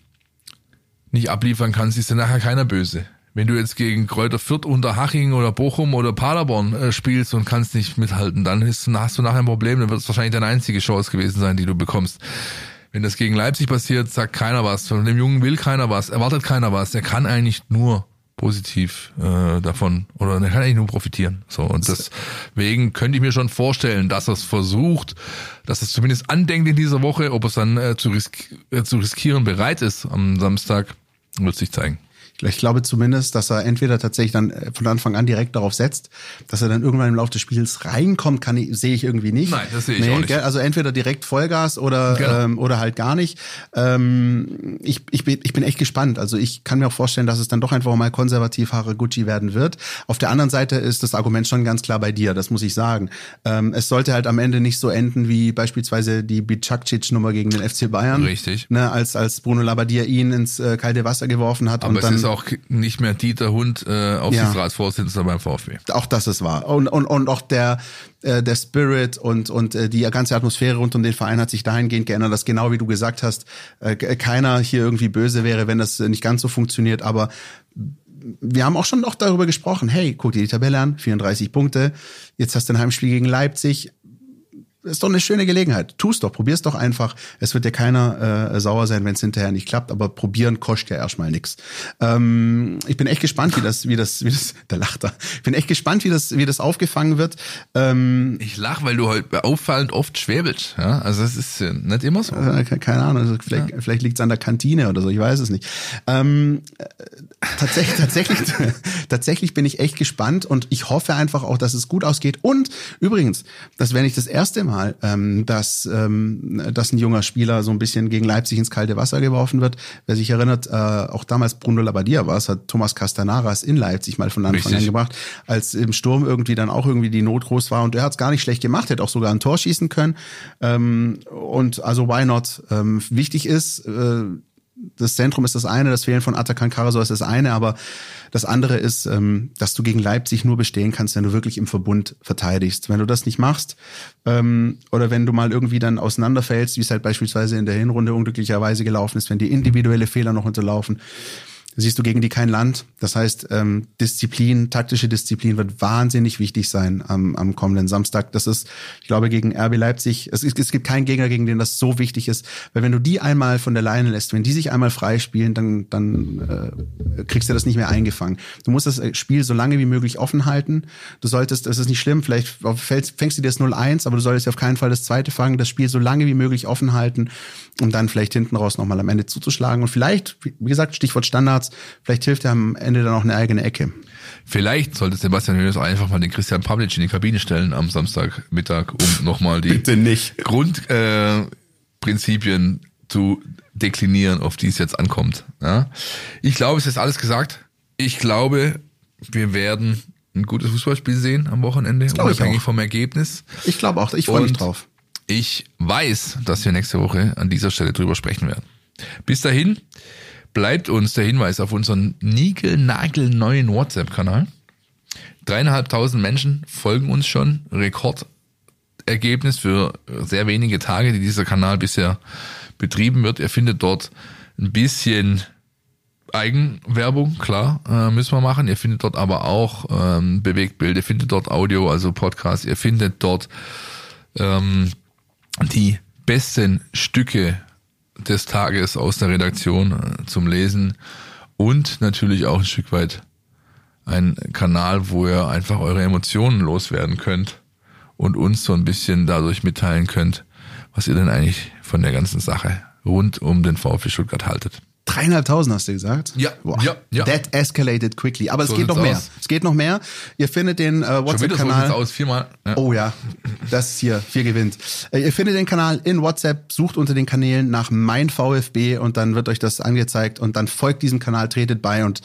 nicht abliefern kannst, ist dir nachher keiner böse. Wenn du jetzt gegen Kräuter Fürth, Unterhaching oder Bochum oder Paderborn äh, spielst und kannst nicht mithalten, dann hast du nachher ein Problem, dann wird es wahrscheinlich deine einzige Chance gewesen sein, die du bekommst. Wenn das gegen Leipzig passiert, sagt keiner was. Von dem Jungen will keiner was, erwartet keiner was. Er kann eigentlich nur positiv äh, davon oder er kann eigentlich nur profitieren. So und deswegen könnte ich mir schon vorstellen, dass er es versucht, dass es zumindest andenkt in dieser Woche, ob es dann äh, zu, risk äh, zu riskieren bereit ist am Samstag, wird sich zeigen. Ich glaube zumindest, dass er entweder tatsächlich dann äh, von Anfang an direkt darauf setzt, dass er dann irgendwann im Laufe des Spiels reinkommt, kann ich, sehe ich irgendwie nicht. Nein, das sehe ich nee, auch nicht. Also entweder direkt Vollgas oder genau. ähm, oder halt gar nicht. Ähm, ich, ich, bin, ich bin echt gespannt. Also ich kann mir auch vorstellen, dass es dann doch einfach mal konservativ Haraguchi werden wird. Auf der anderen Seite ist das Argument schon ganz klar bei dir, das muss ich sagen. Ähm, es sollte halt am Ende nicht so enden wie beispielsweise die Bicakcic-Nummer gegen den FC Bayern. Richtig. Ne, als, als Bruno Labbadia ihn ins äh, kalte Wasser geworfen hat. Aber und dann, auch nicht mehr Dieter Hund äh, Aufsichtsratsvorsitzender ja. beim VfB. Auch das ist wahr. Und, und, und auch der, äh, der Spirit und, und äh, die ganze Atmosphäre rund um den Verein hat sich dahingehend geändert, dass genau wie du gesagt hast, äh, keiner hier irgendwie böse wäre, wenn das nicht ganz so funktioniert. Aber wir haben auch schon noch darüber gesprochen, hey, guck dir die Tabelle an, 34 Punkte, jetzt hast du ein Heimspiel gegen Leipzig, ist doch eine schöne Gelegenheit. Tu's doch, probier's doch einfach. Es wird dir keiner äh, sauer sein, wenn es hinterher nicht klappt, aber probieren kostet ja erstmal nichts. Ähm, ich bin echt gespannt, wie das, wie das, wie das, der lacht da. Ich bin echt gespannt, wie das, wie das aufgefangen wird. Ähm, ich lach, weil du halt auffallend oft schwäbelst. Ja? Also es ist äh, nicht immer so. Äh, keine Ahnung, also vielleicht, ja. vielleicht liegt's an der Kantine oder so, ich weiß es nicht. Ähm, äh, tatsächlich, tatsächlich, tatsächlich bin ich echt gespannt und ich hoffe einfach auch, dass es gut ausgeht. Und übrigens, das wäre nicht das erste Mal, Mal, ähm, dass, ähm, dass ein junger Spieler so ein bisschen gegen Leipzig ins kalte Wasser geworfen wird. Wer sich erinnert, äh, auch damals Bruno Labbadia war es, hat Thomas Castanaras in Leipzig mal von Anfang Richtig. an gebracht, als im Sturm irgendwie dann auch irgendwie die Not groß war und er hat es gar nicht schlecht gemacht, hätte auch sogar ein Tor schießen können. Ähm, und also why not? Ähm, wichtig ist, äh, das Zentrum ist das eine, das Fehlen von Atakan Karasor ist das eine, aber das andere ist, ähm, dass du gegen Leipzig nur bestehen kannst, wenn du wirklich im Verbund verteidigst. Wenn du das nicht machst ähm, oder wenn du mal irgendwie dann auseinanderfällst, wie es halt beispielsweise in der Hinrunde unglücklicherweise gelaufen ist, wenn dir individuelle Fehler noch unterlaufen, siehst du gegen die kein Land. Das heißt, ähm, Disziplin, taktische Disziplin wird wahnsinnig wichtig sein am, am kommenden Samstag. Das ist, ich glaube, gegen RB Leipzig, es, es gibt keinen Gegner, gegen den das so wichtig ist. Weil wenn du die einmal von der Leine lässt, wenn die sich einmal freispielen, dann, dann äh, kriegst du das nicht mehr eingefangen. Du musst das Spiel so lange wie möglich offen halten. Du solltest, es ist nicht schlimm, vielleicht fängst, fängst du dir das 0-1, aber du solltest auf keinen Fall das zweite fangen, das Spiel so lange wie möglich offen halten, um dann vielleicht hinten raus nochmal am Ende zuzuschlagen. Und vielleicht, wie gesagt, Stichwort Standards, vielleicht hilft er am Ende dann auch eine eigene Ecke. Vielleicht sollte Sebastian Hönes einfach mal den Christian Pavlic in die Kabine stellen am Samstagmittag, um nochmal die Grundprinzipien äh, zu deklinieren, auf die es jetzt ankommt. Ja? Ich glaube, es ist alles gesagt. Ich glaube, wir werden ein gutes Fußballspiel sehen am Wochenende, unabhängig vom Ergebnis. Ich glaube auch, ich freue mich drauf. Ich weiß, dass wir nächste Woche an dieser Stelle drüber sprechen werden. Bis dahin, bleibt uns der Hinweis auf unseren niegelnagelneuen WhatsApp-Kanal. Dreieinhalbtausend Menschen folgen uns schon. Rekordergebnis für sehr wenige Tage, die dieser Kanal bisher betrieben wird. Ihr findet dort ein bisschen Eigenwerbung, klar, äh, müssen wir machen. Ihr findet dort aber auch ähm, Bewegtbild, ihr findet dort Audio, also Podcast, ihr findet dort ähm, die besten Stücke des Tages aus der Redaktion äh, zum Lesen und natürlich auch ein Stück weit ein Kanal, wo ihr einfach eure Emotionen loswerden könnt und uns so ein bisschen dadurch mitteilen könnt, was ihr denn eigentlich von der ganzen Sache rund um den VfB Stuttgart haltet. Dreieinhalbtausend hast du gesagt? Ja, ja, ja. That escalated quickly. Aber So es geht noch mehr. aus. Es geht noch mehr. Ihr findet den äh, wieder so WhatsApp-Kanal. aus, viermal. Ja. Oh ja, das ist hier, vier gewinnt. Äh, Ihr findet den Kanal in WhatsApp, sucht unter den Kanälen nach mein VfB und dann wird euch das angezeigt und dann folgt diesem Kanal, tretet bei und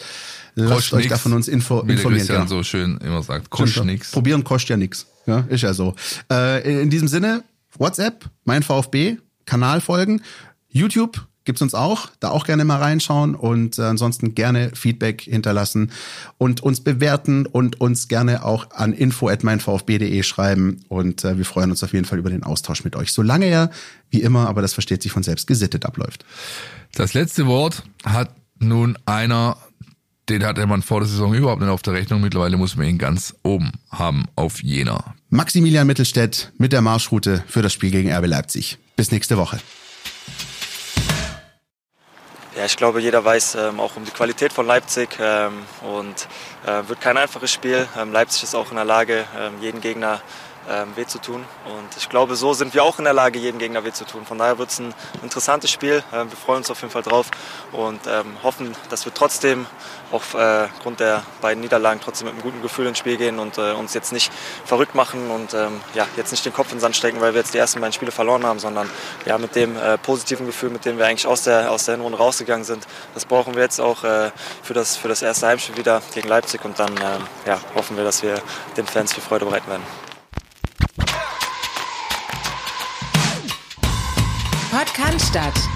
lasst euch nix, da von uns info, Wie der informieren. Christian genau. so schön immer sagt, kostet nix. Probieren kostet ja nichts. Ja, ist ja so. Äh, in diesem Sinne, WhatsApp, mein VfB, Kanal folgen, YouTube gibt's uns auch, da auch gerne mal reinschauen und äh, ansonsten gerne Feedback hinterlassen und uns bewerten und uns gerne auch an info@meinvfb.de schreiben und äh, wir freuen uns auf jeden Fall über den Austausch mit euch. Solange er wie immer, aber das versteht sich von selbst gesittet abläuft. Das letzte Wort hat nun einer, den hatte man vor der Saison überhaupt nicht auf der Rechnung. Mittlerweile muss man ihn ganz oben haben auf jener. Maximilian Mittelstädt mit der Marschroute für das Spiel gegen RB Leipzig. Bis nächste Woche. Ja, ich glaube, jeder weiß ähm, auch um die Qualität von Leipzig ähm, und äh, wird kein einfaches Spiel. Ähm, Leipzig ist auch in der Lage, ähm, jeden Gegner ähm, weh zu tun. Und ich glaube, so sind wir auch in der Lage, jeden Gegner weh zu tun. Von daher wird es ein interessantes Spiel. Ähm, wir freuen uns auf jeden Fall drauf und hoffen, dass wir trotzdem aufgrund der beiden Niederlagen trotzdem mit einem guten Gefühl ins Spiel gehen und äh, uns jetzt nicht verrückt machen und ähm, ja, jetzt nicht den Kopf in den Sand stecken, weil wir jetzt die ersten beiden Spiele verloren haben, sondern ja, mit dem äh, positiven Gefühl, mit dem wir eigentlich aus der, aus der Hinrunde rausgegangen sind. Das brauchen wir jetzt auch äh, für, das, für das erste Heimspiel wieder gegen Leipzig und dann ähm, ja, hoffen wir, dass wir den Fans viel Freude bereiten werden. Podcast.